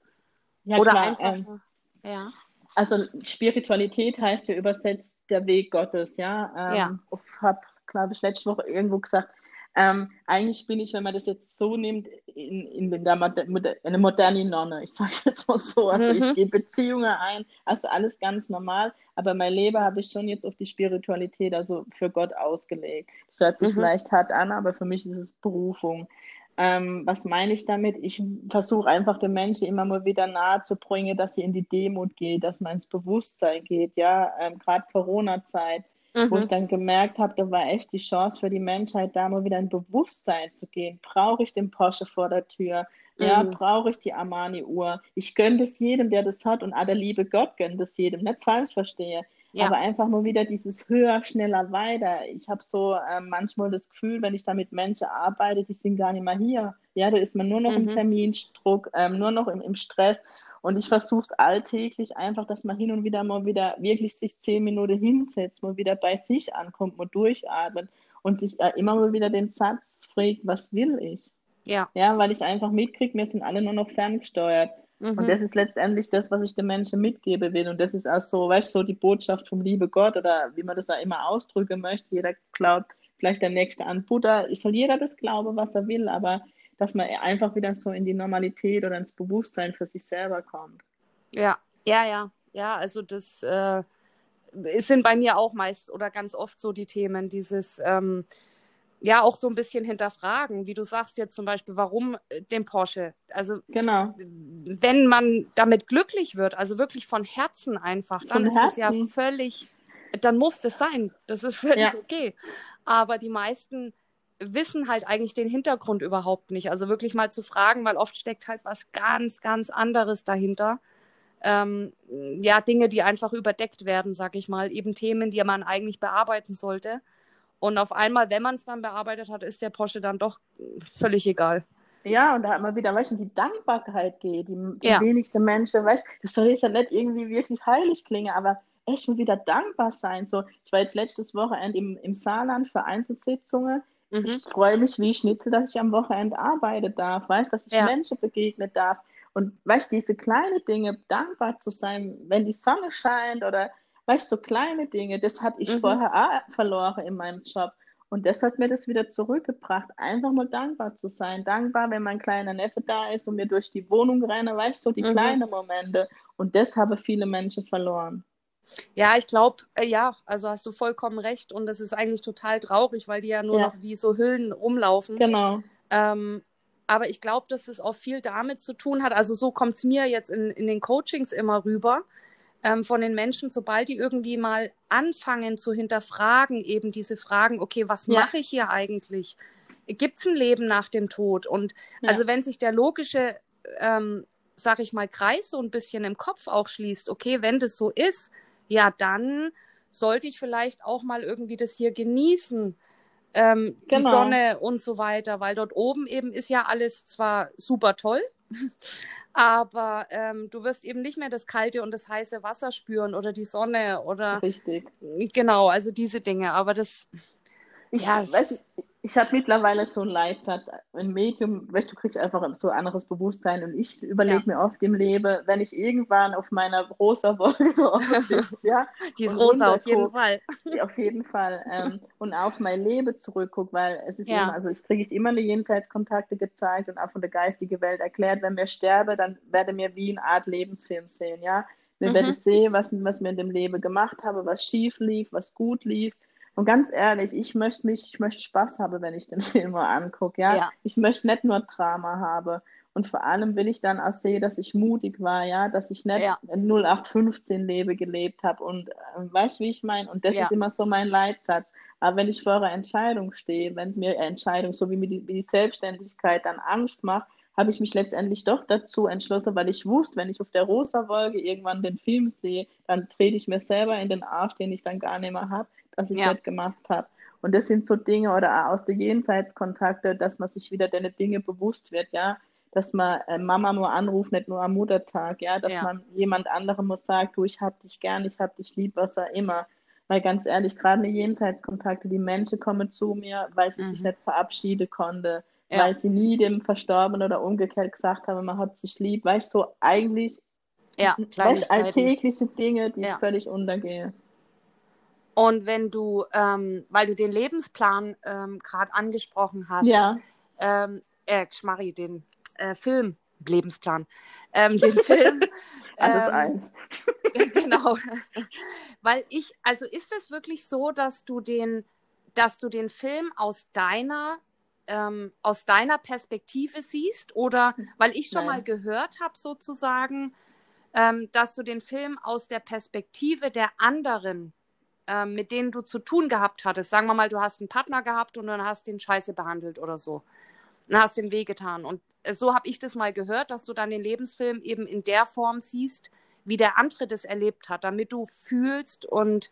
Ja, oder klar, einfach, ähm, ja also Spiritualität heißt ja übersetzt der Weg Gottes, ja. Ähm, ja. Ich habe, glaube ich, letzte Woche irgendwo gesagt, ähm, eigentlich bin ich, wenn man das jetzt so nimmt, in, in, der Moder eine moderne Nonne. Ich sage jetzt mal so. Also mhm. ich gehe Beziehungen ein, also alles ganz normal. Aber mein Leben habe ich schon jetzt auf die Spiritualität, also für Gott ausgelegt. Das hört sich mhm. vielleicht hart an, aber für mich ist es Berufung. Ähm, was meine ich damit? Ich versuche einfach den Menschen immer mal wieder nahe zu bringen, dass sie in die Demut geht, dass man ins Bewusstsein geht, ja, ähm, gerade Corona-Zeit. mhm. wo ich dann gemerkt habe, da war echt die Chance für die Menschheit, da mal wieder ein Bewusstsein zu gehen. Brauche ich den Porsche vor der Tür? Ja, mhm. brauche ich die Armani-Uhr? Ich gönne das jedem, der das hat und ah, der liebe Gott gönnt das jedem, nicht falsch verstehe. Ja. Aber einfach nur wieder dieses höher, schneller, weiter. Ich habe so äh, manchmal das Gefühl, wenn ich da mit Menschen arbeite, die sind gar nicht mehr hier. Ja, da ist man nur noch mhm. im Termindruck, ähm, nur noch im, im Stress. Und ich versuche es alltäglich einfach, dass man hin und wieder mal wieder wirklich sich zehn Minuten hinsetzt, mal wieder bei sich ankommt, mal durchatmet und sich äh, immer mal wieder den Satz fragt, was will ich? Ja. Ja, weil ich einfach mitkriege, wir sind alle nur noch ferngesteuert. Mhm. Und das ist letztendlich das, was ich den Menschen mitgeben will. Und das ist auch so, weißt du, so die Botschaft vom liebe Gott oder wie man das auch immer ausdrücken möchte. Jeder glaubt vielleicht der Nächste an Buddha. Soll jeder das glauben, was er will, aber dass man einfach wieder so in die Normalität oder ins Bewusstsein für sich selber kommt. Ja, ja, ja. Ja, also das äh, sind bei mir auch meist oder ganz oft so die Themen, dieses ähm, ja auch so ein bisschen hinterfragen, wie du sagst jetzt zum Beispiel, warum äh, den Porsche? Also genau. wenn man damit glücklich wird, also wirklich von Herzen einfach, dann von ist es ja völlig, dann muss das sein. Das ist völlig ja. okay. Aber die meisten wissen halt eigentlich den Hintergrund überhaupt nicht. Also wirklich mal zu fragen, weil oft steckt halt was ganz, ganz anderes dahinter. Ähm, ja, Dinge, die einfach überdeckt werden, sag ich mal, eben Themen, die man eigentlich bearbeiten sollte. Und auf einmal, wenn man es dann bearbeitet hat, ist der Porsche dann doch völlig egal. Ja, und da hat man wieder, weißt du, die Dankbarkeit geht. Die, die ja. wenigsten Menschen, weißt du, das soll jetzt ja nicht irgendwie wirklich heilig klingen, aber echt mal wieder dankbar sein. So, ich war jetzt letztes Wochenende im, im Saarland für Einzelsitzungen. Mhm. Ich freue mich wie Schnitzel, dass ich am Wochenende arbeiten darf, weißt dass ich ja. Menschen begegnen darf. Und weißt diese kleinen Dinge, dankbar zu sein, wenn die Sonne scheint oder Weißt du, so kleine Dinge, das hatte ich mhm. vorher auch verloren in meinem Job. Und das hat mir das wieder zurückgebracht, einfach mal dankbar zu sein. Dankbar, wenn mein kleiner Neffe da ist und mir durch die Wohnung renne, weißt du, so die mhm. kleinen Momente. Und das haben viele Menschen verloren. Ja, ich glaube, äh, ja, also hast du vollkommen recht. Und das ist eigentlich total traurig, weil die ja nur ja. noch wie so Hüllen rumlaufen. Genau. Ähm, aber ich glaube, dass es auch viel damit zu tun hat. Also so kommt es mir jetzt in, in den Coachings immer rüber, ähm, von den Menschen, sobald die irgendwie mal anfangen zu hinterfragen, eben diese Fragen, okay, was ja. mache ich hier eigentlich? Gibt es ein Leben nach dem Tod? Und ja. also wenn sich der logische, ähm, sag ich mal, Kreis so ein bisschen im Kopf auch schließt, okay, wenn das so ist, ja, dann sollte ich vielleicht auch mal irgendwie das hier genießen. Ähm, genau. die Sonne und so weiter, weil dort oben eben ist ja alles zwar super toll, aber ähm, du wirst eben nicht mehr das kalte und das heiße Wasser spüren oder die Sonne oder. Richtig. Genau, also diese Dinge. Aber das. Ich ja, weiß, ich habe mittlerweile so einen Leitsatz, ein Medium, weißt du, kriegst einfach so ein anderes Bewusstsein und ich überlege ja. mir oft im Leben, wenn ich irgendwann auf meiner rosa Wolke sitze, ja. Die ist rosa auf jeden Fall. Auf jeden Fall. Ähm, und auf mein Leben zurückgucke, weil es ist ja. immer, also es kriege ich immer eine Jenseitskontakte gezeigt und auch von der geistigen Welt erklärt, wenn wir sterben, dann werde mir wie eine Art Lebensfilm sehen, ja. Wir mhm. werden sehen, was, was wir in dem Leben gemacht haben, was schief lief, was gut lief und ganz ehrlich, ich möchte mich, ich möchte Spaß haben, wenn ich den Film mal angucke, ja? ja. Ich möchte nicht nur Drama haben. Und vor allem will ich dann auch sehen, dass ich mutig war, ja, dass ich nicht ja. 0815 Lebe gelebt habe. Und äh, weißt du, wie ich meine? Und das ja. ist immer so mein Leitsatz. Aber wenn ich vor einer Entscheidung stehe, wenn es mir eine Entscheidung, so wie mir die, wie die Selbstständigkeit dann Angst macht, habe ich mich letztendlich doch dazu entschlossen, weil ich wusste, wenn ich auf der rosa Wolke irgendwann den Film sehe, dann trete ich mir selber in den Arsch, den ich dann gar nicht mehr habe dass ich ja. das gemacht habe. Und das sind so Dinge oder auch aus den Jenseitskontakte, dass man sich wieder deine Dinge bewusst wird, ja, dass man äh, Mama nur anruft, nicht nur am Muttertag, ja, dass ja. man jemand anderem muss sagen, du, ich hab dich gern, ich hab dich lieb, was auch immer. Weil ganz ehrlich, gerade in Jenseitskontakte, die Menschen kommen zu mir, weil sie mhm. sich nicht verabschieden konnte, ja. weil sie nie dem Verstorbenen oder umgekehrt gesagt haben, man hat sich lieb. Weißt du, so eigentlich ja, weißt, alltägliche Dinge, die ja. völlig untergehen. Und wenn du, ähm, weil du den Lebensplan ähm, gerade angesprochen hast, ja. ähm, äh, Schmarri, den äh, Film, Lebensplan, ähm, den Film. Alles ähm, eins. genau. weil ich, also ist es wirklich so, dass du den, dass du den Film aus deiner ähm, aus deiner Perspektive siehst oder weil ich schon Nein. mal gehört habe sozusagen, ähm, dass du den Film aus der Perspektive der anderen ähm, mit denen du zu tun gehabt hattest, sagen wir mal, du hast einen Partner gehabt und dann hast den Scheiße behandelt oder so, dann hast den wehgetan. Und so habe ich das mal gehört, dass du dann den Lebensfilm eben in der Form siehst, wie der andere das erlebt hat, damit du fühlst und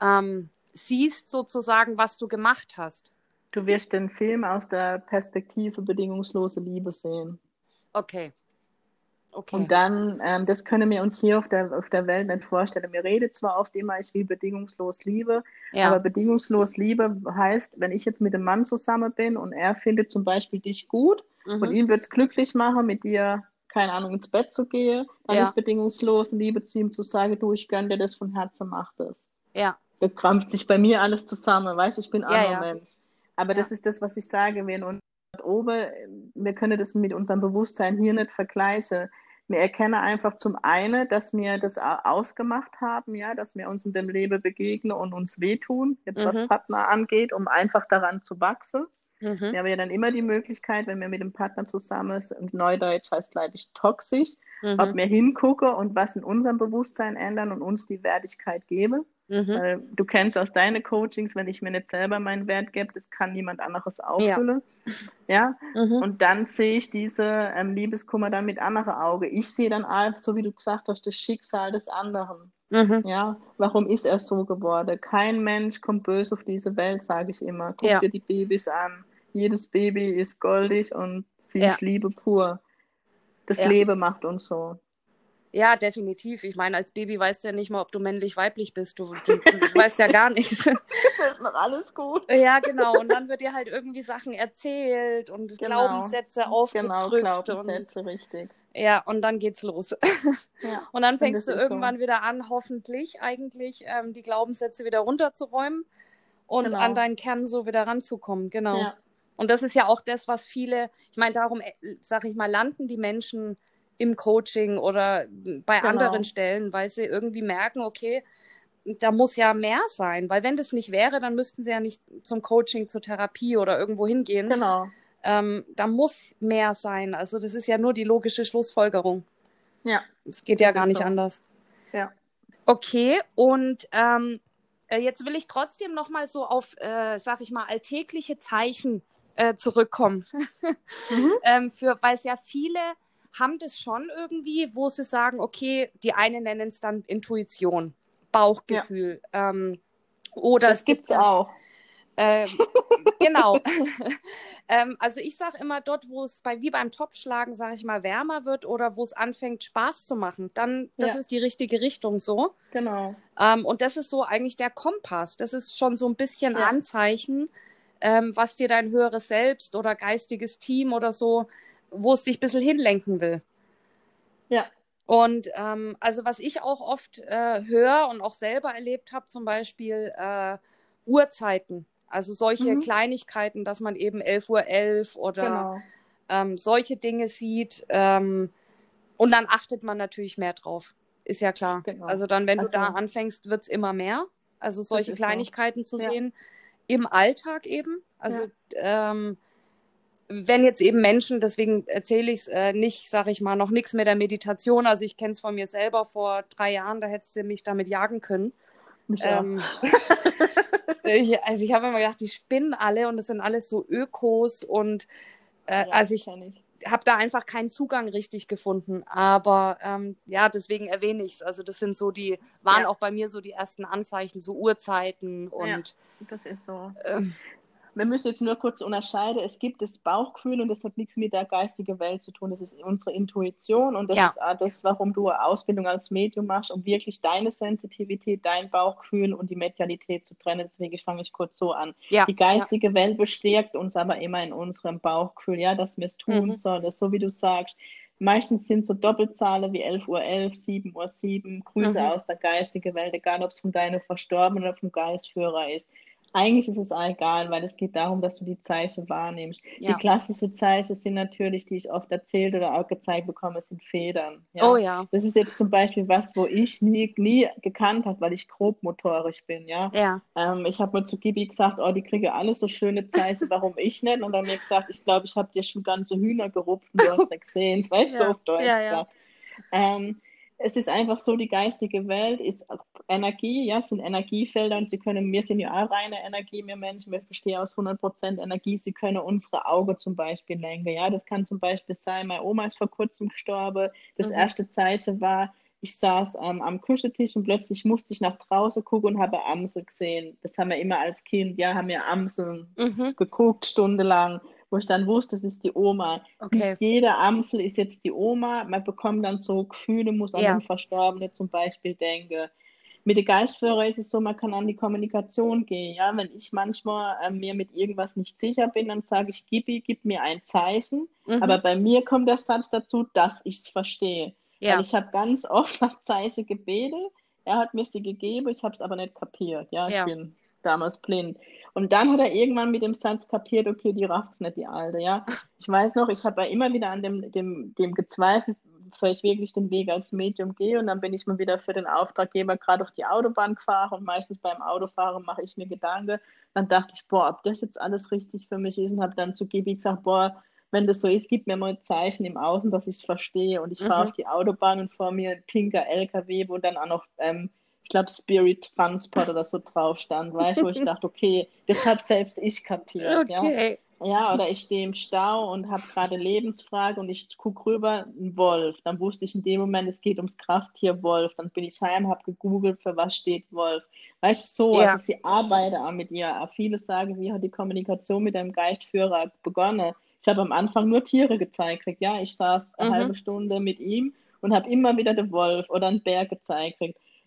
ähm, siehst sozusagen, was du gemacht hast. Du wirst den Film aus der Perspektive bedingungslose Liebe sehen. Okay. Okay. Und dann, ähm, das können wir uns hier auf der, auf der Welt nicht vorstellen. Wir reden zwar oft immer, ich will bedingungslos Liebe, ja. aber bedingungslos Liebe heißt, wenn ich jetzt mit einem Mann zusammen bin und er findet zum Beispiel dich gut mhm. und ihn wird es glücklich machen, mit dir, keine Ahnung, ins Bett zu gehen, dann ja. ist bedingungslos Liebe zu ihm zu sagen, du, ich gönne dir das von Herzen, mach das. Ja. Da krampft sich bei mir alles zusammen, weißt du, ich bin ja. Mensch. Aber das ist das, was ich sage, wenn und oben, wir können das mit unserem Bewusstsein hier nicht vergleichen. Wir erkennen einfach zum einen, dass wir das ausgemacht haben, ja, dass wir uns in dem Leben begegnen und uns wehtun, jetzt mhm. was Partner angeht, um einfach daran zu wachsen. Mhm. Wir haben ja dann immer die Möglichkeit, wenn wir mit dem Partner zusammen sind, Neudeutsch heißt leider toxisch, mhm. ob wir hingucken und was in unserem Bewusstsein ändern und uns die Wertigkeit geben. Mhm. Weil du kennst aus deinen Coachings, wenn ich mir nicht selber meinen Wert gebe, das kann niemand anderes auffüllen. Ja. ja? Mhm. Und dann sehe ich diese ähm, Liebeskummer dann mit anderen Augen. Ich sehe dann auch, so wie du gesagt hast, das Schicksal des anderen. Mhm. Ja, warum ist er so geworden? Kein Mensch kommt böse auf diese Welt, sage ich immer. Guck ja. dir die Babys an. Jedes Baby ist goldig und sie ja. Liebe pur. Das. Leben macht uns so. Ja, definitiv. Ich meine, als Baby weißt du ja nicht mal, ob du männlich, weiblich bist. Du, du, du weißt ja gar nichts. Das ist noch alles gut. Ja, genau. Und dann wird dir halt irgendwie Sachen erzählt und genau. Glaubenssätze genau, aufgedrückt. Genau, Glaubenssätze, und, richtig. Ja, und dann geht's los. Ja, und dann fängst du irgendwann so. wieder an, hoffentlich eigentlich ähm, die Glaubenssätze wieder runterzuräumen und genau. an deinen Kern so wieder ranzukommen. Genau. Ja. Und das ist ja auch das, was viele, ich meine, darum, äh, sag ich mal, landen die Menschen im Coaching oder bei genau. anderen Stellen, weil sie irgendwie merken, okay, da muss ja mehr sein, weil wenn das nicht wäre, dann müssten sie ja nicht zum Coaching, zur Therapie oder irgendwo hingehen. Genau. Ähm, da muss mehr sein. Also das ist ja nur die logische Schlussfolgerung. Ja. Es geht ja gar nicht so. anders. Ja. Okay, und ähm, äh, jetzt will ich trotzdem noch mal so auf, äh, sag ich mal, alltägliche Zeichen äh, zurückkommen. mhm. ähm, für, weil es ja viele haben das schon irgendwie, wo sie sagen, okay, die einen nennen es dann Intuition, Bauchgefühl. Ja. Ähm, oder das gibt es auch. Ähm, genau. ähm, also ich sage immer, dort, wo es bei wie beim Topfschlagen, sage ich mal, wärmer wird oder wo es anfängt, Spaß zu machen, dann das ja. ist die richtige Richtung so. Genau. Ähm, und das ist so eigentlich der Kompass. Das ist schon so ein bisschen ja. Anzeichen, ähm, was dir dein höheres Selbst oder geistiges Team oder so wo es dich ein bisschen hinlenken will. Ja. Und ähm, also was ich auch oft äh, höre und auch selber erlebt habe, zum Beispiel äh, Uhrzeiten. Also solche mhm. Kleinigkeiten, dass man eben 11.11 Uhr 11 oder genau. ähm, solche Dinge sieht. Ähm, und dann achtet man natürlich mehr drauf. Ist ja klar. Genau. Also dann, wenn also, du da anfängst, wird es immer mehr. Also solche Kleinigkeiten so. zu ja. sehen. Im Alltag eben. Also ja. ähm, wenn jetzt eben Menschen, deswegen erzähle ich es äh, nicht, sage ich mal, noch nichts mit der Meditation. Also ich kenne es von mir selber vor drei Jahren, da hättest du mich damit jagen können. Ähm, ich, also ich habe immer gedacht, die spinnen alle und das sind alles so Ökos und äh, ja, also ich, ich. habe da einfach keinen Zugang richtig gefunden. Aber ähm, ja, deswegen erwähne ich es. Also das sind so die, waren ja. auch bei mir so die ersten Anzeichen, so Uhrzeiten und ja, das ist so. Ähm, wir müssen jetzt nur kurz unterscheiden. Es gibt das Bauchgefühl und das hat nichts mit der geistigen Welt zu tun. Das ist unsere Intuition und das ja. ist auch das, warum du eine Ausbildung als Medium machst, um wirklich deine Sensitivität, dein Bauchgefühl und die Medialität zu trennen. Deswegen fange ich kurz so an. Ja. Die geistige ja. Welt bestärkt uns aber immer in unserem Bauchgefühl, ja, dass wir es tun mhm. sollen. Das so wie du sagst. Meistens sind so Doppelzahlen wie 11.11 Uhr, 11, 7 Uhr 7, Grüße mhm. aus der geistigen Welt, egal ob es von deinem Verstorbenen oder vom Geistführer ist eigentlich ist es auch egal, weil es geht darum, dass du die Zeichen wahrnimmst. Ja. Die klassischen Zeichen sind natürlich, die ich oft erzählt oder auch gezeigt bekomme, sind Federn. Ja? Oh ja. Das ist jetzt zum Beispiel was, wo ich nie, nie gekannt habe, weil ich grobmotorisch bin. Ja. ja. Ähm, ich habe mal zu Gibi gesagt, oh, die kriege alle so schöne Zeichen, warum ich nicht? Und dann mir gesagt, ich glaube, ich habe dir schon ganze Hühner gerupft und du hast nicht gesehen. Das weißt du ja. auf Deutsch gesagt. Ähm, es ist einfach so, die geistige Welt ist Energie, ja, es sind Energiefelder und sie können, wir sind ja auch reine Energie, wir Menschen, wir bestehen aus 100% Energie, sie können unsere Augen zum Beispiel lenken, ja, das kann zum Beispiel sein, meine Oma ist vor kurzem gestorben, das mhm. erste Zeichen war, ich saß ähm, am Küchentisch und plötzlich musste ich nach draußen gucken und habe Amsel gesehen. Das haben wir immer als Kind, ja, haben wir Amseln mhm. geguckt, stundenlang wo ich dann wusste, das ist die Oma. Okay. Nicht jede Amsel ist jetzt die Oma. Man bekommt dann so Gefühle, muss an ja. den Verstorbenen zum Beispiel denken. Mit den Geistführer ist es so, man kann an die Kommunikation gehen. Ja? Wenn ich manchmal äh, mir mit irgendwas nicht sicher bin, dann sage ich, Gibi, gib mir ein Zeichen. Mhm. Aber bei mir kommt der Satz dazu, dass ich es verstehe. Ja. Weil ich habe ganz oft nach Zeichen gebetet. Er hat mir sie gegeben, ich habe es aber nicht kapiert. Ja, ja. ich bin damals blind. Und dann hat er irgendwann mit dem Satz kapiert, okay, die rafft es nicht, die Alte, ja. Ich weiß noch, ich habe ja immer wieder an dem, dem, dem gezweifelt, soll ich wirklich den Weg als Medium gehen? Und dann bin ich mal wieder für den Auftraggeber gerade auf die Autobahn gefahren und meistens beim Autofahren mache ich mir Gedanken. Dann dachte ich, boah, ob das jetzt alles richtig für mich ist und habe dann zu Gibi gesagt, boah, wenn das so ist, gib mir mal ein Zeichen im Außen, dass ich es verstehe. Und ich fahre mhm. auf die Autobahn und vor mir ein pinker LKW, wo dann auch noch ähm, ich glaube, Spirit Funspot oder so drauf stand, weißt du, wo ich dachte, okay, das habe selbst ich kapiert. Okay. Ja? ja, oder ich stehe im Stau und habe gerade Lebensfrage und ich gucke rüber, ein Wolf. Dann wusste ich in dem Moment, es geht ums Krafttier Wolf. Dann bin ich heim, habe gegoogelt, für was steht Wolf. Weißt du, so, ja. also sie arbeiten auch mit ihr. Viele sagen, wie hat die Kommunikation mit einem Geistführer begonnen? Ich habe am Anfang nur Tiere gezeigt. Ja, ich saß eine mhm. halbe Stunde mit ihm und habe immer wieder den Wolf oder einen Bär gezeigt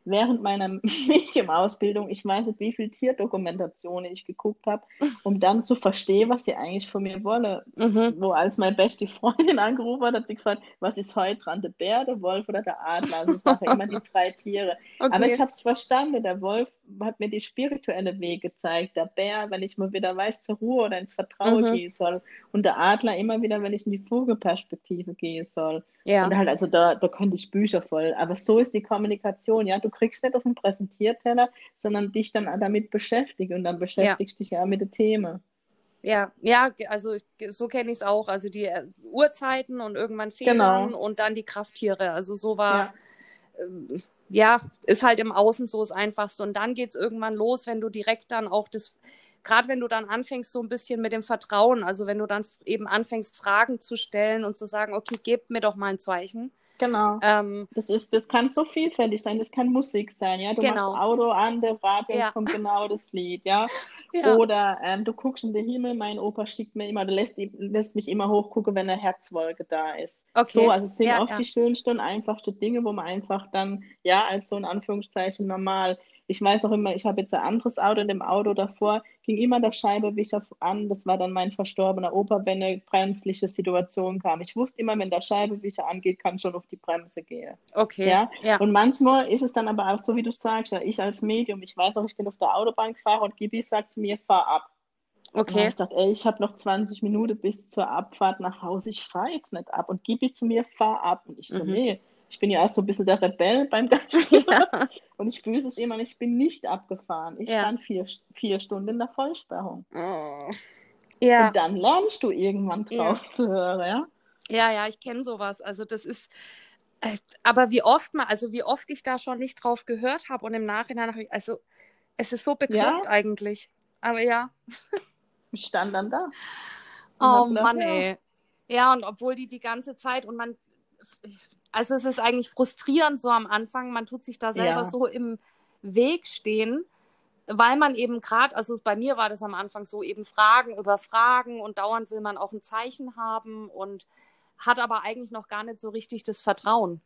während meiner Medium-Ausbildung, ich weiß nicht, wie viel Tierdokumentationen ich geguckt habe, um dann zu verstehen, was sie eigentlich von mir wolle. Mhm. Wo als meine beste Freundin angerufen hat, hat sie gefragt, was ist heute dran, der Bär, der Wolf oder der Adler? Also es waren immer die drei Tiere. Okay. Aber ich habe es verstanden, der Wolf hat mir die spirituelle Weg gezeigt, der Bär, wenn ich mal wieder weiß, zur Ruhe oder ins Vertrauen mhm. gehen soll und der Adler immer wieder, wenn ich in die Vogelperspektive gehen soll. Ja. Und halt, also da, da konnte ich Bücher voll. Aber so ist die Kommunikation, ja. Du kriegst nicht auf den Präsentierteller, sondern dich dann damit beschäftigt und dann beschäftigst ja. dich ja mit den Themen. Ja, ja, also so kenne ich es auch. Also die äh, Uhrzeiten und irgendwann Federn genau. und dann die Krafttiere. Also so war, ja. Ähm, ja, ist halt im Außen so das Einfachste. Und dann geht es irgendwann los, wenn du direkt dann auch das gerade wenn du dann anfängst, so ein bisschen mit dem Vertrauen, also wenn du dann eben anfängst, Fragen zu stellen und zu sagen, okay, gebt mir doch mal ein Zeichen. Genau. Ähm, das ist, das kann so vielfältig sein. Das kann Musik sein, ja. Du genau. machst Auto an, der Radio, ja. kommt genau das Lied, ja. ja. Oder ähm, du guckst in den Himmel. Mein Opa schickt mir immer, der lässt, lässt mich immer hochgucken, wenn eine Herzwolke da ist. Okay. So, also es sind ja, oft die schönsten und einfachsten Dinge, wo man einfach dann, ja, als so in Anführungszeichen normal ich weiß auch immer, ich habe jetzt ein anderes Auto, in dem Auto davor ging immer der Scheibenwischer an. Das war dann mein verstorbener Opa, wenn eine bremsliche Situation kam. Ich wusste immer, wenn der Scheibenwischer angeht, kann schon auf die Bremse gehen. Okay. Ja? ja? Und manchmal ist es dann aber auch so, wie du sagst, ja, ich als Medium, ich weiß auch, ich bin auf der Autobahn gefahren und Gibi sagt zu mir, fahr ab. Okay. Und ich dachte, ey, ich habe noch 20 Minuten bis zur Abfahrt nach Hause, ich fahre jetzt nicht ab. Und Gibi zu mir, fahr ab. Und ich so, mhm. nee ich bin ja auch so ein bisschen der Rebell beim Gastgeber. Ja. Und ich spüre es immer, ich bin nicht abgefahren. Ich ja. stand vier, vier Stunden in der Vollsperrung. Oh. Ja. Und dann lernst du irgendwann drauf ja. zu hören, ja? Ja, ja, ich kenne sowas. Also das ist, äh, aber wie oft mal, also wie oft ich da schon nicht drauf gehört habe und im Nachhinein habe ich, also es ist so bekloppt ja. eigentlich. Aber ja. Ich stand dann da. Oh Mann, ey. Ja, und obwohl die die ganze Zeit und man, also es ist eigentlich frustrierend so am Anfang. Man tut sich da selber ja. so im Weg stehen, weil man eben gerade, also bei mir war das am Anfang so, eben Fragen über Fragen und dauernd will man auch ein Zeichen haben und hat aber eigentlich noch gar nicht so richtig das Vertrauen.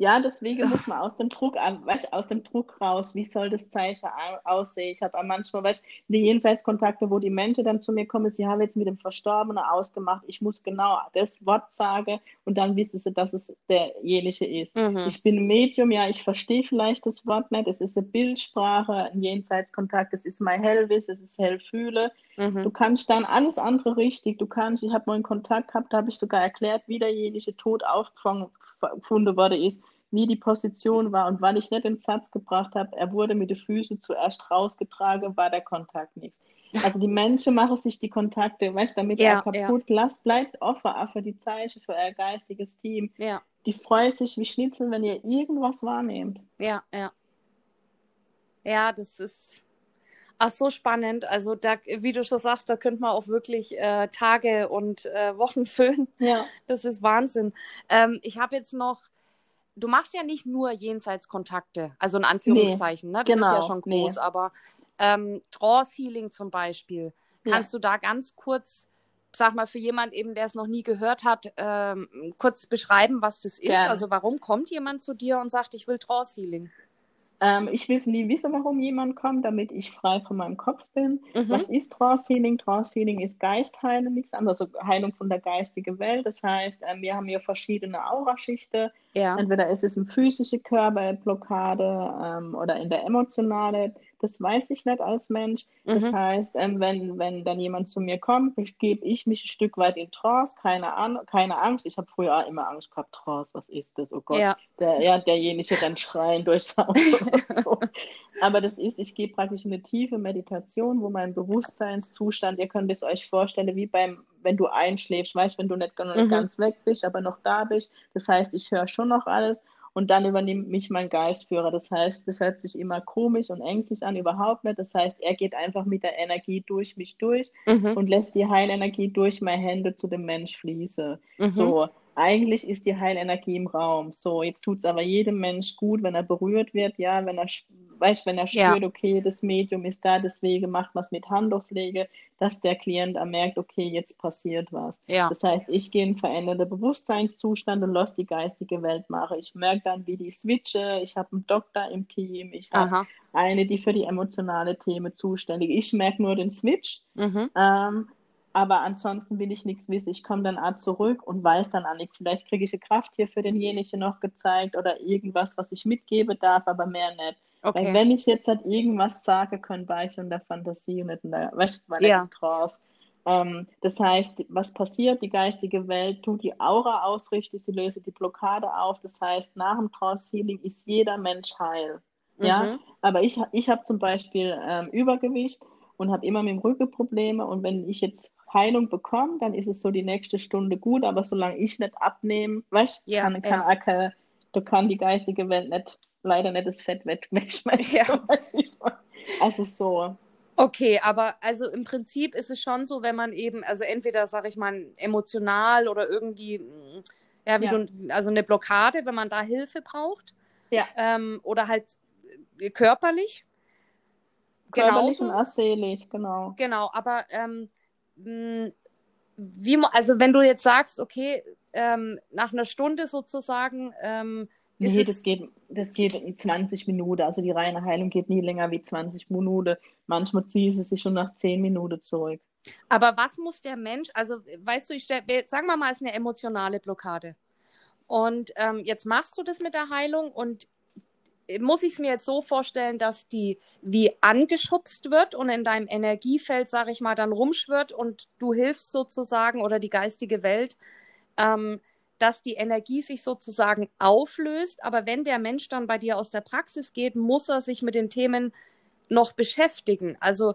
Ja, deswegen muss man aus dem Druck, weißt, aus dem Druck raus, wie soll das Zeichen aussehen? Ich habe manchmal, weißt, die Jenseitskontakte, wo die Menschen dann zu mir kommen, sie haben jetzt mit dem Verstorbenen ausgemacht, ich muss genau das Wort sagen und dann wissen sie, dass es derjenige ist. Mhm. Ich bin ein Medium, ja, ich verstehe vielleicht das Wort nicht, es ist eine Bildsprache, ein Jenseitskontakt, es ist mein Hellwiss, es ist Hellfühle. Mhm. Du kannst dann alles andere richtig, du kannst, ich habe mal einen Kontakt gehabt, da habe ich sogar erklärt, wie derjenige tot aufgefangen gefunden worden ist, wie die Position war. Und weil ich nicht den Satz gebracht habe, er wurde mit den Füßen zuerst rausgetragen, war der Kontakt nichts. Also die Menschen machen sich die Kontakte, weißt du, damit ja, er kaputt ja. lasst, bleibt offen auch für die Zeichen, für euer geistiges Team. Ja. die freuen sich wie Schnitzel, wenn ihr irgendwas wahrnehmt. Ja, ja. Ja, das ist ach, so spannend. Also da, wie du schon sagst, da könnte man auch wirklich äh, Tage und äh, Wochen füllen. Ja. Das ist Wahnsinn. Ähm, ich habe jetzt noch, du machst ja nicht nur Jenseitskontakte, also in Anführungszeichen, nee, ne? Das genau, ist ja schon groß, nee. aber ähm, Trance Healing zum Beispiel. Kannst du da ganz kurz, sag mal, für jemand eben, der es noch nie gehört hat, ähm, kurz beschreiben, was das ist? Gerne. Also warum kommt jemand zu dir und sagt, ich will Trance Healing? Ähm, ich will nie wissen, warum jemand kommt, damit ich frei von meinem Kopf bin. Mhm. Was ist Trance Healing? Trance Healing ist Geistheilen, nichts anderes, also Heilung von der geistigen Welt. Das heißt, ähm, wir haben hier verschiedene Auraschichten. Ja. Entweder ist es eine physische Körperblockade ähm, oder in der emotionale. Das weiß ich nicht als Mensch. Das Mhm. heißt, ähm, wenn, wenn dann jemand zu mir kommt, gebe ich mich ein Stück weit in Trance, keine, An keine Angst. Ich habe früher auch immer Angst gehabt, Trance, was ist das? Oh Gott, Ja. der, ja, derjenige rennt schreien durchs Haus so. Aber das ist, ich gehe praktisch in eine tiefe Meditation, wo mein Bewusstseinszustand, ihr könnt es euch vorstellen, wie beim, wenn du einschläfst, weißt, wenn du nicht, nicht Mhm. ganz weg bist, aber noch da bist. Das heißt, ich höre schon noch alles und dann übernimmt mich mein Geistführer. Das heißt, das hört sich immer komisch und ängstlich an, überhaupt nicht. Das heißt, er geht einfach mit der Energie durch mich durch Mhm. und lässt die Heilenergie durch meine Hände zu dem Mensch fließen. Mhm. So, eigentlich ist die Heilenergie im Raum. So, jetzt tut es aber jedem Mensch gut, wenn er berührt wird, ja, wenn er, weißt, wenn er Ja. spürt, okay, das Medium ist da, deswegen macht man es mit Handauflege, dass der Klient er merkt, okay, jetzt passiert was. Ja. Das heißt, ich gehe in veränderten Bewusstseinszustand und lasse die geistige Welt machen. Ich merke dann, wie die switche. Ich habe einen Doktor im Team, ich habe eine, die für die emotionale Themen zuständig ist. Ich merke nur den Switch. Mhm. Ähm, aber ansonsten will ich nichts wissen. Ich komme dann auch zurück und weiß dann auch nichts. Vielleicht kriege ich eine Kraft hier für denjenigen noch gezeigt oder irgendwas, was ich mitgeben darf, aber mehr nicht. Weil Okay. wenn ich jetzt halt irgendwas sage, können weiche in der Fantasie und nicht in der, weißt weil Ja. Trance. Ähm, das heißt, was passiert? Die geistige Welt tut die Aura ausrichten, sie löst die Blockade auf. Das heißt, nach dem Trance Healing ist jeder Mensch heil. Ja, Mhm. aber ich, ich habe zum Beispiel ähm, Übergewicht und habe immer mit dem Rücken Probleme. Und wenn ich jetzt Heilung bekomme, dann ist es so die nächste Stunde gut. Aber solange ich nicht abnehme, weißt Ja, kann, kann, ja. auch keine- da kann die geistige Welt nicht, leider nicht das Fett weg- wegschmeißen. Ja. Also so. Okay, aber also im Prinzip ist es schon so, wenn man eben, also entweder, sage ich mal, emotional oder irgendwie, mh, ja, wie Ja. du, also eine Blockade, wenn man da Hilfe braucht, Ja. ähm, oder halt äh, körperlich. Körperlich Genauso. und auch seelisch, genau. Genau, aber ähm, wie, mo- also wenn du jetzt sagst, okay, ähm, nach einer Stunde sozusagen, ähm, Nee, es, das geht, das geht in 20 Minuten. Also die reine Heilung geht nie länger wie 20 Minuten. Manchmal zieht sie sich schon nach 10 Minuten zurück. Aber was muss der Mensch, also weißt du, ich stell, sagen wir mal, es ist eine emotionale Blockade. Und ähm, jetzt machst du das mit der Heilung und muss ich es mir jetzt so vorstellen, dass die wie angeschubst wird und in deinem Energiefeld, sage ich mal, dann rumschwirrt und du hilfst sozusagen oder die geistige Welt, ähm, dass die Energie sich sozusagen auflöst. Aber wenn der Mensch dann bei dir aus der Praxis geht, muss er sich mit den Themen noch beschäftigen. Also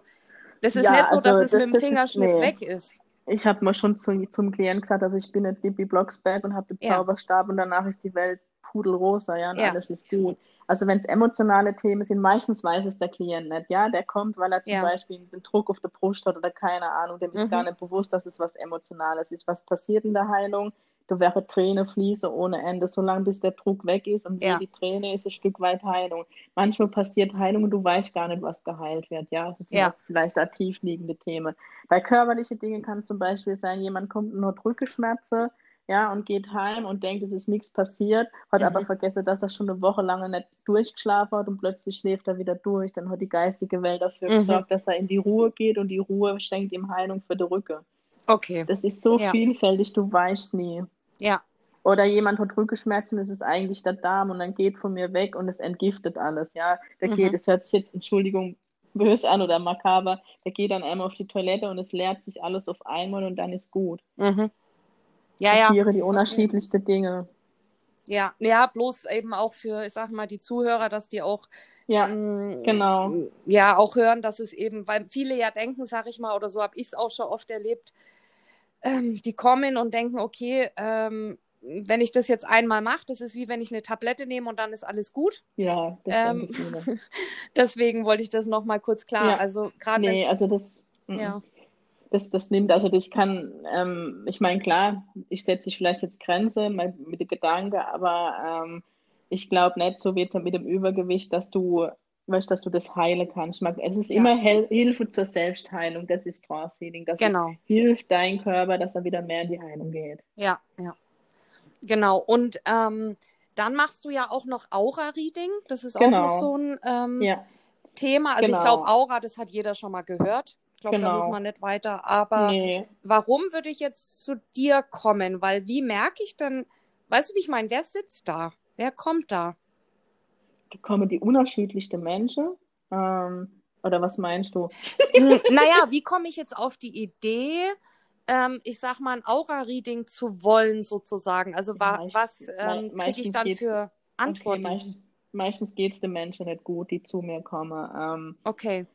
das ist Ja, nicht so, also dass es das- mit dem das ist- nee. weg ist. Ich habe mal schon zu, zum Klienten gesagt, also ich bin nicht Bibi Blocksberg und habe den Ja. Zauberstab und danach ist die Welt pudelrosa, ja, und Ja. alles ist gut. Also wenn es emotionale Themen sind, meistens weiß es der Klient nicht, ja, der kommt, weil er zum Ja. Beispiel einen Druck auf der Brust hat oder keine Ahnung, dem ist Mhm. gar nicht bewusst, dass es was Emotionales ist. Was passiert in der Heilung? Du wäre Träne fließen ohne Ende, solange bis der Druck weg ist und Ja. jede Träne ist ein Stück weit Heilung. Manchmal passiert Heilung und du weißt gar nicht, was geheilt wird, ja. Das sind Ja. vielleicht auch tiefliegende Themen. Bei körperlichen Dingen kann es zum Beispiel sein, jemand kommt hat Rückenschmerzen, ja, und geht heim und denkt, es ist nichts passiert, hat Mhm. aber vergessen, dass er schon eine Woche lang nicht durchgeschlafen hat und plötzlich schläft er wieder durch. Dann hat die geistige Welt dafür Mhm. gesorgt, dass er in die Ruhe geht und die Ruhe schenkt ihm Heilung für den Rücken. Okay. Das ist so Ja. vielfältig, du weißt nie. Ja. Oder jemand hat Rückenschmerzen, es ist eigentlich der Darm und dann geht von mir weg und es entgiftet alles, ja. Der Mhm. geht, es hört sich jetzt, Entschuldigung, böse an oder makaber, der geht dann einmal auf die Toilette und es leert sich alles auf einmal und dann ist gut. Mhm. Ja, ja. Passieren die unterschiedlichsten Dinge. Ja, ja, bloß eben auch für, ich sag mal, die Zuhörer, dass die auch Ja, mh, genau. ja auch hören, dass es eben, weil viele ja denken, sag ich mal, oder so habe ich es auch schon oft erlebt, ähm, die kommen und denken, okay, ähm, wenn ich das jetzt einmal mache, das ist wie wenn ich eine Tablette nehme und dann ist alles gut. Ja, ähm, Deswegen wollte ich das nochmal kurz klar. Ja. Also gerade nee, also das, ja. Das, das nimmt, also ich kann, ähm, ich meine, klar, ich setze vielleicht jetzt Grenze mit dem Gedanke, aber ähm, ich glaube nicht, so wird es mit dem Übergewicht, dass du weißt, dass du das heilen kannst. Es ist ja. immer Hel Hilfe zur Selbstheilung, das ist Trance Healing. Das genau. ist, hilft dein Körper, dass er wieder mehr in die Heilung geht. Ja, ja. Genau. Und ähm, dann machst du ja auch noch Aura-Reading. Das ist genau. auch noch so ein ähm, ja. Thema. Also genau. ich glaube, Aura, das hat jeder schon mal gehört. Glaube, genau. da muss man nicht weiter. Aber nee. warum würde ich jetzt zu dir kommen? Weil wie merke ich denn, weißt du, wie ich meine, wer sitzt da? Wer kommt da? Da kommen die unterschiedlichsten Menschen. Ähm, oder was meinst du? Hm, naja, wie komme ich jetzt auf die Idee, ähm, ich sag mal, ein Aura-Reading zu wollen, sozusagen? Also ja, was ähm, kriege ich dann für Antworten? Okay, meist, meistens geht es den Menschen nicht gut, die zu mir kommen. Ähm, okay.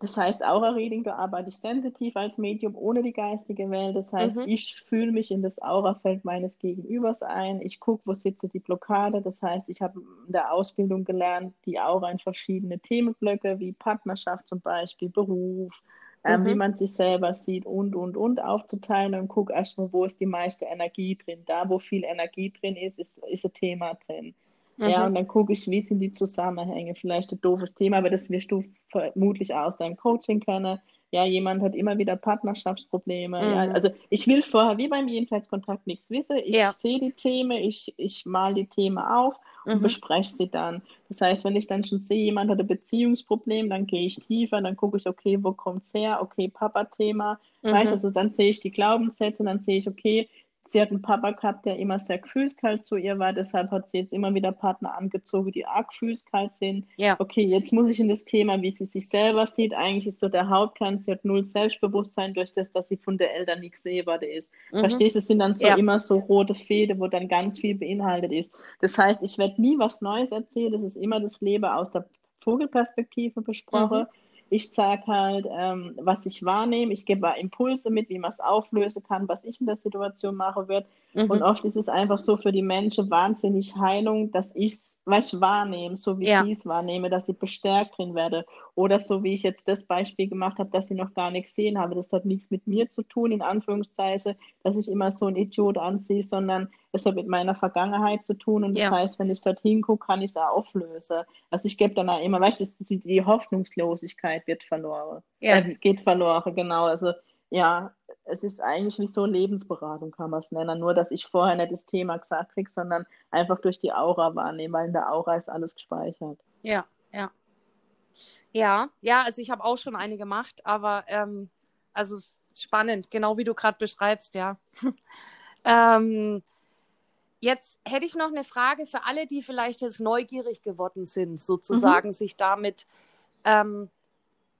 Das heißt, Aura-Reading, da arbeite ich sensitiv als Medium ohne die geistige Welt. Das heißt, mhm. ich fühle mich in das Aurafeld meines Gegenübers ein. Ich gucke, wo sitze die Blockade. Das heißt, ich habe in der Ausbildung gelernt, die Aura in verschiedene Themenblöcke, wie Partnerschaft zum Beispiel, Beruf, ähm, wie mhm. man sich selber sieht und, und, und aufzuteilen und gucke erstmal, wo ist die meiste Energie drin. Da, wo viel Energie drin ist, ist, ist ein Thema drin. Mhm. Ja, und dann gucke ich, wie sind die Zusammenhänge. Vielleicht ein doofes Thema, aber das wirst du vermutlich aus deinem Coaching kennen. Ja, jemand hat immer wieder Partnerschaftsprobleme. Mhm. Ja, also ich will vorher wie beim Jenseitskontakt nichts wissen. Ich ja. sehe die Themen, ich, ich mal die Themen auf und mhm. bespreche sie dann. Das heißt, wenn ich dann schon sehe, jemand hat ein Beziehungsproblem, dann gehe ich tiefer, dann gucke ich, okay, wo kommt es her? Okay, Papa-Thema. Mhm. Weißt also dann sehe ich die Glaubenssätze, dann sehe ich, okay, Sie hat einen Papa gehabt, der immer sehr gefühlskalt zu ihr war, deshalb hat sie jetzt immer wieder Partner angezogen, die arg gefühlskalt sind. Ja. Okay, jetzt muss ich in das Thema, wie sie sich selber sieht. Eigentlich ist so der Hauptkern, sie hat null Selbstbewusstsein durch das, dass sie von der Eltern nichts sehbar ist. Mhm. Verstehst du? Das sind dann so ja. immer so rote Fäden, wo dann ganz viel beinhaltet ist. Das heißt, ich werde nie was Neues erzählen, das ist immer das Leben aus der Vogelperspektive besprochen. Mhm ich sage halt, ähm, was ich wahrnehme. Ich gebe Impulse mit, wie man es auflösen kann, was ich in der Situation mache wird. Mhm. Und oft ist es einfach so für die Menschen wahnsinnig Heilung, dass ich es wahrnehme, so wie ja. sie es wahrnehme, dass ich bestärkt drin werde. Oder so wie ich jetzt das Beispiel gemacht habe, dass ich noch gar nichts sehen habe. Das hat nichts mit mir zu tun, in Anführungszeichen, dass ich immer so ein Idiot anziehe, sondern es hat mit meiner Vergangenheit zu tun. Und das ja. heißt, wenn ich dorthin gucke, kann ich es auch auflösen. Also ich gebe dann auch immer, weißt du, die Hoffnungslosigkeit wird verloren. Ja. Äh, geht verloren, genau. Also ja, es ist eigentlich wie so Lebensberatung, kann man es nennen. Nur, dass ich vorher nicht das Thema gesagt kriege, sondern einfach durch die Aura wahrnehme, weil in der Aura ist alles gespeichert. Ja, ja. Ja, ja, also ich habe auch schon eine gemacht, aber ähm, also spannend, genau wie du gerade beschreibst, ja. ähm, jetzt hätte ich noch eine Frage für alle, die vielleicht jetzt neugierig geworden sind, sozusagen, mhm. sich damit, ähm,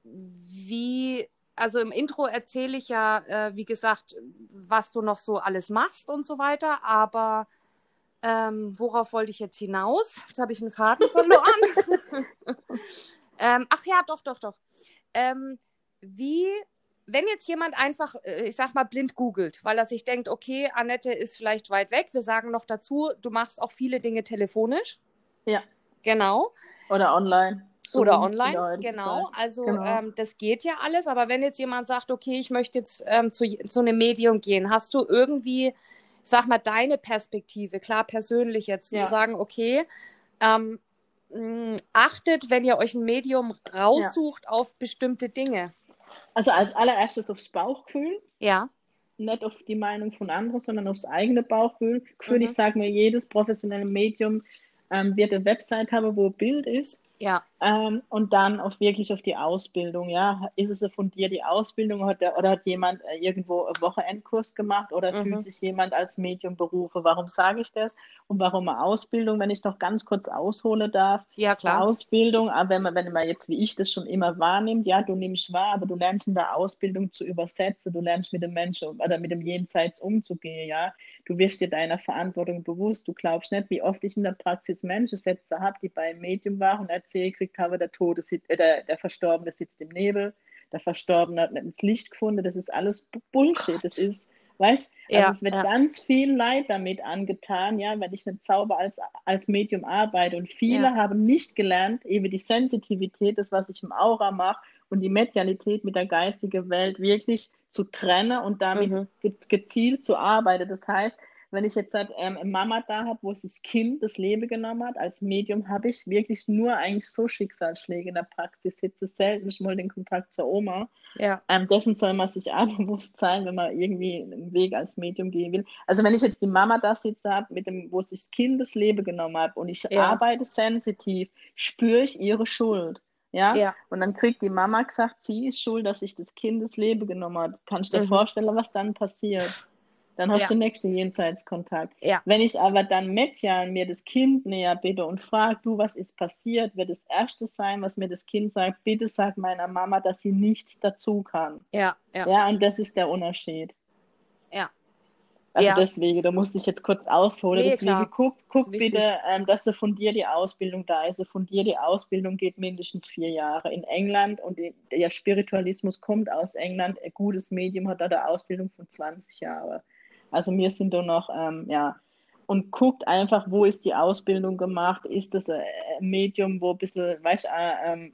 wie also im Intro erzähle ich ja, äh, wie gesagt, was du noch so alles machst und so weiter, aber ähm, worauf wollte ich jetzt hinaus? Jetzt habe ich einen Faden verloren. ähm, ach ja, doch, doch, doch. Ähm, wie, wenn jetzt jemand einfach, äh, ich sag mal, blind googelt, weil er sich denkt, okay, Annette ist vielleicht weit weg. Wir sagen noch dazu, du machst auch viele Dinge telefonisch. Ja. Genau. Oder online. So Oder online, genau. Also genau. Ähm, das geht ja alles. Aber wenn jetzt jemand sagt, okay, ich möchte jetzt ähm, zu, zu einem Medium gehen, hast du irgendwie, sag mal, deine Perspektive, klar persönlich jetzt, ja. zu sagen, okay, ähm, mh, achtet, wenn ihr euch ein Medium raussucht, ja. auf bestimmte Dinge. Also als allererstes aufs Bauchgefühl. Ja. Nicht auf die Meinung von anderen, sondern aufs eigene Bauchgefühl. Mhm. Ich sage mir, jedes professionelle Medium ähm, wird eine Website haben, wo ein Bild ist. Ja. Ähm, und dann auf wirklich auf die Ausbildung, ja. Ist es von dir die Ausbildung hat der, oder hat jemand äh, irgendwo einen Wochenendkurs gemacht oder mhm. fühlt sich jemand als Medium berufe? Warum sage ich das? Und warum eine Ausbildung, wenn ich noch ganz kurz aushole darf? Ja, klar. Ausbildung, aber wenn man, wenn man jetzt wie ich das schon immer wahrnimmt, ja, du nimmst wahr, aber du lernst in der Ausbildung zu übersetzen, du lernst mit dem Menschen oder mit dem Jenseits umzugehen, ja. Du wirst dir deiner Verantwortung bewusst. Du glaubst nicht, wie oft ich in der Praxis Menschen Sätze habe, die beim Medium waren und erzählt gekriegt habe, der Tote äh, der, der Verstorbene sitzt im Nebel, der Verstorbene hat nicht ins Licht gefunden. Das ist alles Bullshit. Das ist Weißt Ja, also es wird ja. ganz viel Leid damit angetan, ja, wenn ich mit Zauber als, als Medium arbeite. Und viele Ja. haben nicht gelernt, eben die Sensitivität, das, was ich im Aura mache, und die Medialität mit der geistigen Welt wirklich zu trennen und damit Mhm. ge gezielt zu arbeiten. Das heißt, wenn ich jetzt halt, ähm, eine Mama da habe, wo das Kind das Leben genommen hat, als Medium habe ich wirklich nur eigentlich so Schicksalsschläge in der Praxis. Ich sitze selten mal den Kontakt zur Oma. Ja, Ähm, dessen soll man sich auch bewusst sein, wenn man irgendwie einen Weg als Medium gehen will. Also wenn ich jetzt die Mama da sitze habe, mit dem, wo sich das Kind das Leben genommen hat und ich Ja. arbeite sensitiv, spüre ich ihre Schuld. Ja? ja, Und dann kriegt die Mama gesagt, sie ist schuld, dass sich das Kind das Leben genommen hat. Kannst du dir Mhm. vorstellen, was dann passiert? Dann hast Ja. du den nächsten Jenseitskontakt. ja, Wenn ich aber dann Mädchen mir das Kind näher bitte und frage, du, was ist passiert, wird das Erste sein, was mir das Kind sagt, bitte sag meiner Mama, dass sie nichts dazu kann. ja, ja, Ja, und das ist der Unterschied. ja. Also Ja. deswegen, da musste ich jetzt kurz ausholen. Nee, deswegen klar. guck, Das guck wichtig. bitte, ähm, dass eine fundierte Ausbildung da ist. Eine fundierte Ausbildung geht mindestens vier Jahre in England und die, der Spiritualismus kommt aus England. Ein gutes Medium hat da eine Ausbildung von 20 Jahren. Also wir sind da noch, ähm, ja, und guckt einfach, wo ist die Ausbildung gemacht? Ist das ein Medium, wo ein bisschen, weißt, du, äh, ähm,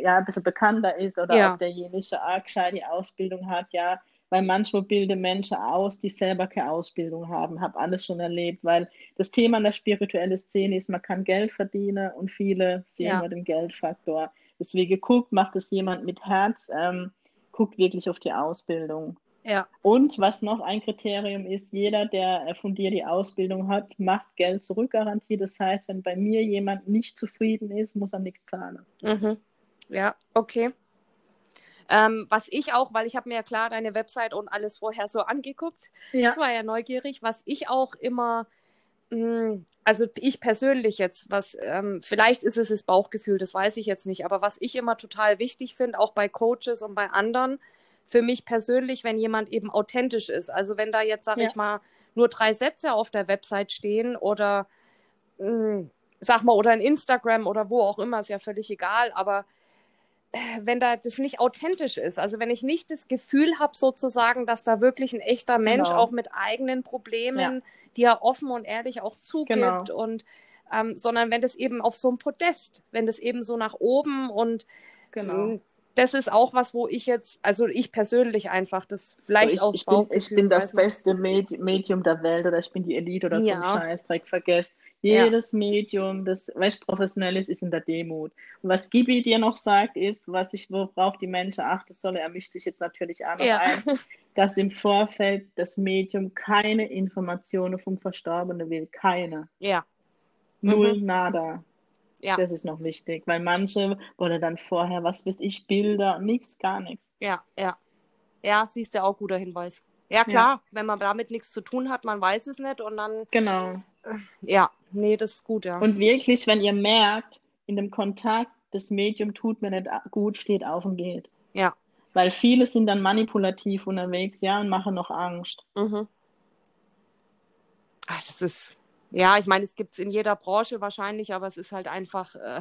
ja, ein bisschen bekannter ist oder Ja. ob derjenige gescheit die Ausbildung hat, ja, weil manchmal bilden Menschen aus, die selber keine Ausbildung haben. Habe alles schon erlebt, weil das Thema in der spirituellen Szene ist, man kann Geld verdienen und viele sehen Ja. nur den Geldfaktor. Deswegen guckt, macht es jemand mit Herz, ähm, guckt wirklich auf die Ausbildung. Ja. Und was noch ein Kriterium ist, jeder, der äh, von dir die Ausbildung hat, macht Geld zurückgarantie. Das heißt, wenn bei mir jemand nicht zufrieden ist, muss er nichts zahlen. Mhm. Ja, okay. Ähm, was ich auch, weil ich habe mir ja klar deine Website und alles vorher so angeguckt, Ja. war ja neugierig, was ich auch immer, mh, also ich persönlich jetzt, was, ähm, vielleicht ist es das Bauchgefühl, das weiß ich jetzt nicht, aber was ich immer total wichtig finde, auch bei Coaches und bei anderen, für mich persönlich, wenn jemand eben authentisch ist. Also wenn da jetzt, sag Ja. ich mal, nur drei Sätze auf der Website stehen oder mh, sag mal, oder in Instagram oder wo auch immer, ist ja völlig egal, aber äh, wenn da das nicht authentisch ist, also wenn ich nicht das Gefühl habe, sozusagen, dass da wirklich ein echter Mensch Genau. auch mit eigenen Problemen, die er offen und ehrlich auch zugibt Genau. und ähm, sondern wenn das eben auf so einem Podest, wenn das eben so nach oben und Genau. Das ist auch was, wo ich jetzt, also ich persönlich einfach, das vielleicht so, ich, ich, bin, ich bin das beste Med Medium der Welt oder ich bin die Elite oder so Ja. ein Scheißdreck, vergesst. Ja. Jedes Medium, das weißt, professionell ist, ist in der Demut. Und was Gibi dir noch sagt, ist, was ich, worauf die Menschen achten sollen, er mischt sich jetzt natürlich auch noch Ja. ein, dass im Vorfeld das Medium keine Informationen vom Verstorbenen will. Keine. ja, Null, nada. Ja. Das ist noch wichtig, weil manche wollen dann vorher, was weiß ich, Bilder, nichts, gar nichts. ja, ja. Ja, siehst du auch guter Hinweis. Ja, klar, wenn man damit nichts zu tun hat, man weiß es nicht und dann, Genau. ja, nee, das ist gut, ja. Und wirklich, wenn ihr merkt, in dem Kontakt, das Medium tut mir nicht gut, steht auf und geht. Ja. Weil viele sind dann manipulativ unterwegs, ja, und machen noch Angst. Mhm. Ach, das ist, ja, ich meine, es gibt es in jeder Branche wahrscheinlich, aber es ist halt einfach, äh,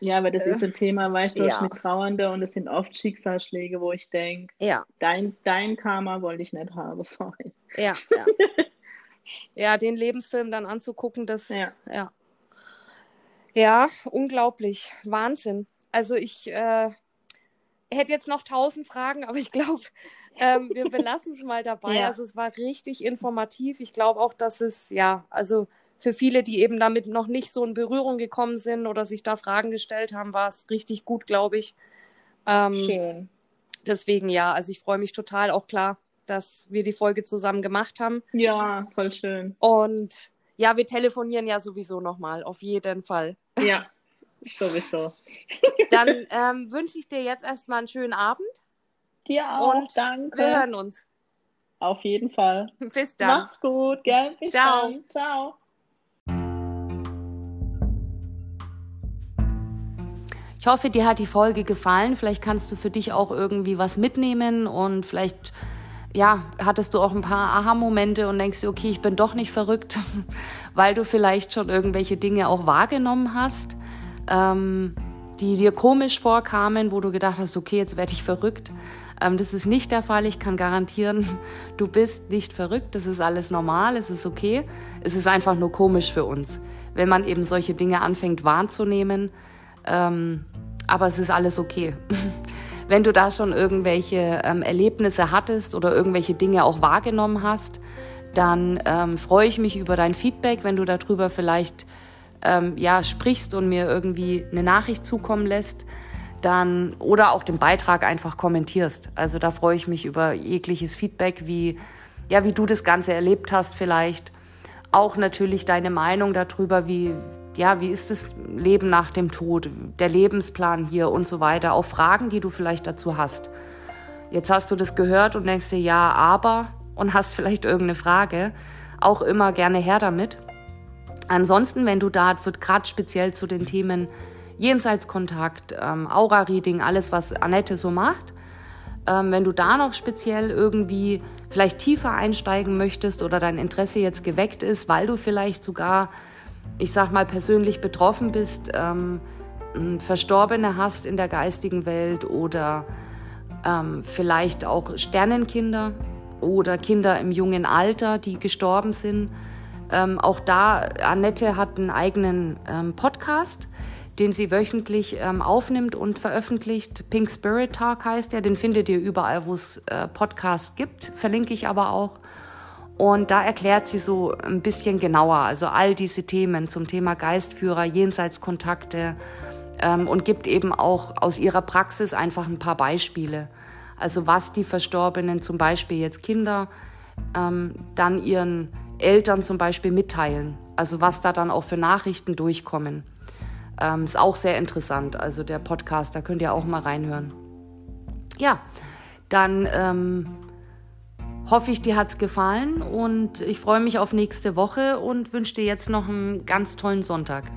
Ja, aber das Äh, ist ein Thema, weißt du, ja. mit Trauernde und es sind oft Schicksalsschläge, wo ich denke, ja, dein, dein Karma wollte ich nicht haben, sorry. ja, ja. ja, den Lebensfilm dann anzugucken, das, Ja. ja. Ja, unglaublich. Wahnsinn. Also ich äh, hätte jetzt noch tausend Fragen, aber ich glaube, ähm, wir belassen es mal dabei. Ja. Also es war richtig informativ. Ich glaube auch, dass es, ja, also für viele, die eben damit noch nicht so in Berührung gekommen sind oder sich da Fragen gestellt haben, war es richtig gut, glaube ich. Ähm, Schön. deswegen ja, also ich freue mich total auch klar, dass wir die Folge zusammen gemacht haben. Ja, voll schön. Und ja, wir telefonieren ja sowieso nochmal, auf jeden Fall. Ja, sowieso. Dann ähm, wünsche ich dir jetzt erstmal einen schönen Abend. Dir auch, Und danke. Wir hören uns. Auf jeden Fall. Bis dann. Mach's gut, gell? Bis Ciao. dann. Ciao. Ich hoffe, dir hat die Folge gefallen. Vielleicht kannst du für dich auch irgendwie was mitnehmen und vielleicht ja, hattest du auch ein paar Aha-Momente und denkst dir, okay, ich bin doch nicht verrückt, weil du vielleicht schon irgendwelche Dinge auch wahrgenommen hast, ähm, die dir komisch vorkamen, wo du gedacht hast, okay, jetzt werde ich verrückt. Ähm, das ist nicht der Fall. Ich kann garantieren, du bist nicht verrückt. Das ist alles normal, es ist okay. Es ist einfach nur komisch für uns, wenn man eben solche Dinge anfängt wahrzunehmen. Ähm, aber es ist alles okay. wenn du da schon irgendwelche ähm, Erlebnisse hattest oder irgendwelche Dinge auch wahrgenommen hast, dann ähm, freue ich mich über dein Feedback, wenn du darüber vielleicht ähm, ja, sprichst und mir irgendwie eine Nachricht zukommen lässt, dann oder auch den Beitrag einfach kommentierst. Also da freue ich mich über jegliches Feedback, wie, ja, wie du das Ganze erlebt hast vielleicht. Auch natürlich deine Meinung darüber, wie, ja, wie ist das Leben nach dem Tod, der Lebensplan hier und so weiter. Auch Fragen, die du vielleicht dazu hast. Jetzt hast du das gehört und denkst dir, ja, aber und hast vielleicht irgendeine Frage. Auch immer gerne her damit. Ansonsten, wenn du da gerade speziell zu den Themen Jenseitskontakt, ähm, Aura-Reading, alles, was Annette so macht, ähm, wenn du da noch speziell irgendwie vielleicht tiefer einsteigen möchtest oder dein Interesse jetzt geweckt ist, weil du vielleicht sogar, ich sag mal, persönlich betroffen bist, ähm, Verstorbene hast in der geistigen Welt oder ähm, vielleicht auch Sternenkinder oder Kinder im jungen Alter, die gestorben sind, ähm, auch da, Annette hat einen eigenen ähm, Podcast, den sie wöchentlich ähm, aufnimmt und veröffentlicht. Pink Spirit Talk heißt der. Den findet ihr überall, wo es äh, Podcasts gibt. Verlinke ich aber auch. Und da erklärt sie so ein bisschen genauer, also all diese Themen zum Thema Geistführer, Jenseitskontakte ähm, und gibt eben auch aus ihrer Praxis einfach ein paar Beispiele. Also was die Verstorbenen, zum Beispiel jetzt Kinder, ähm, dann ihren Eltern zum Beispiel mitteilen. Also was da dann auch für Nachrichten durchkommen. Ähm, ist auch sehr interessant. Also der Podcast, da könnt ihr auch mal reinhören. Ja, dann ähm, hoffe ich, dir hat es gefallen und ich freue mich auf nächste Woche und wünsche dir jetzt noch einen ganz tollen Sonntag.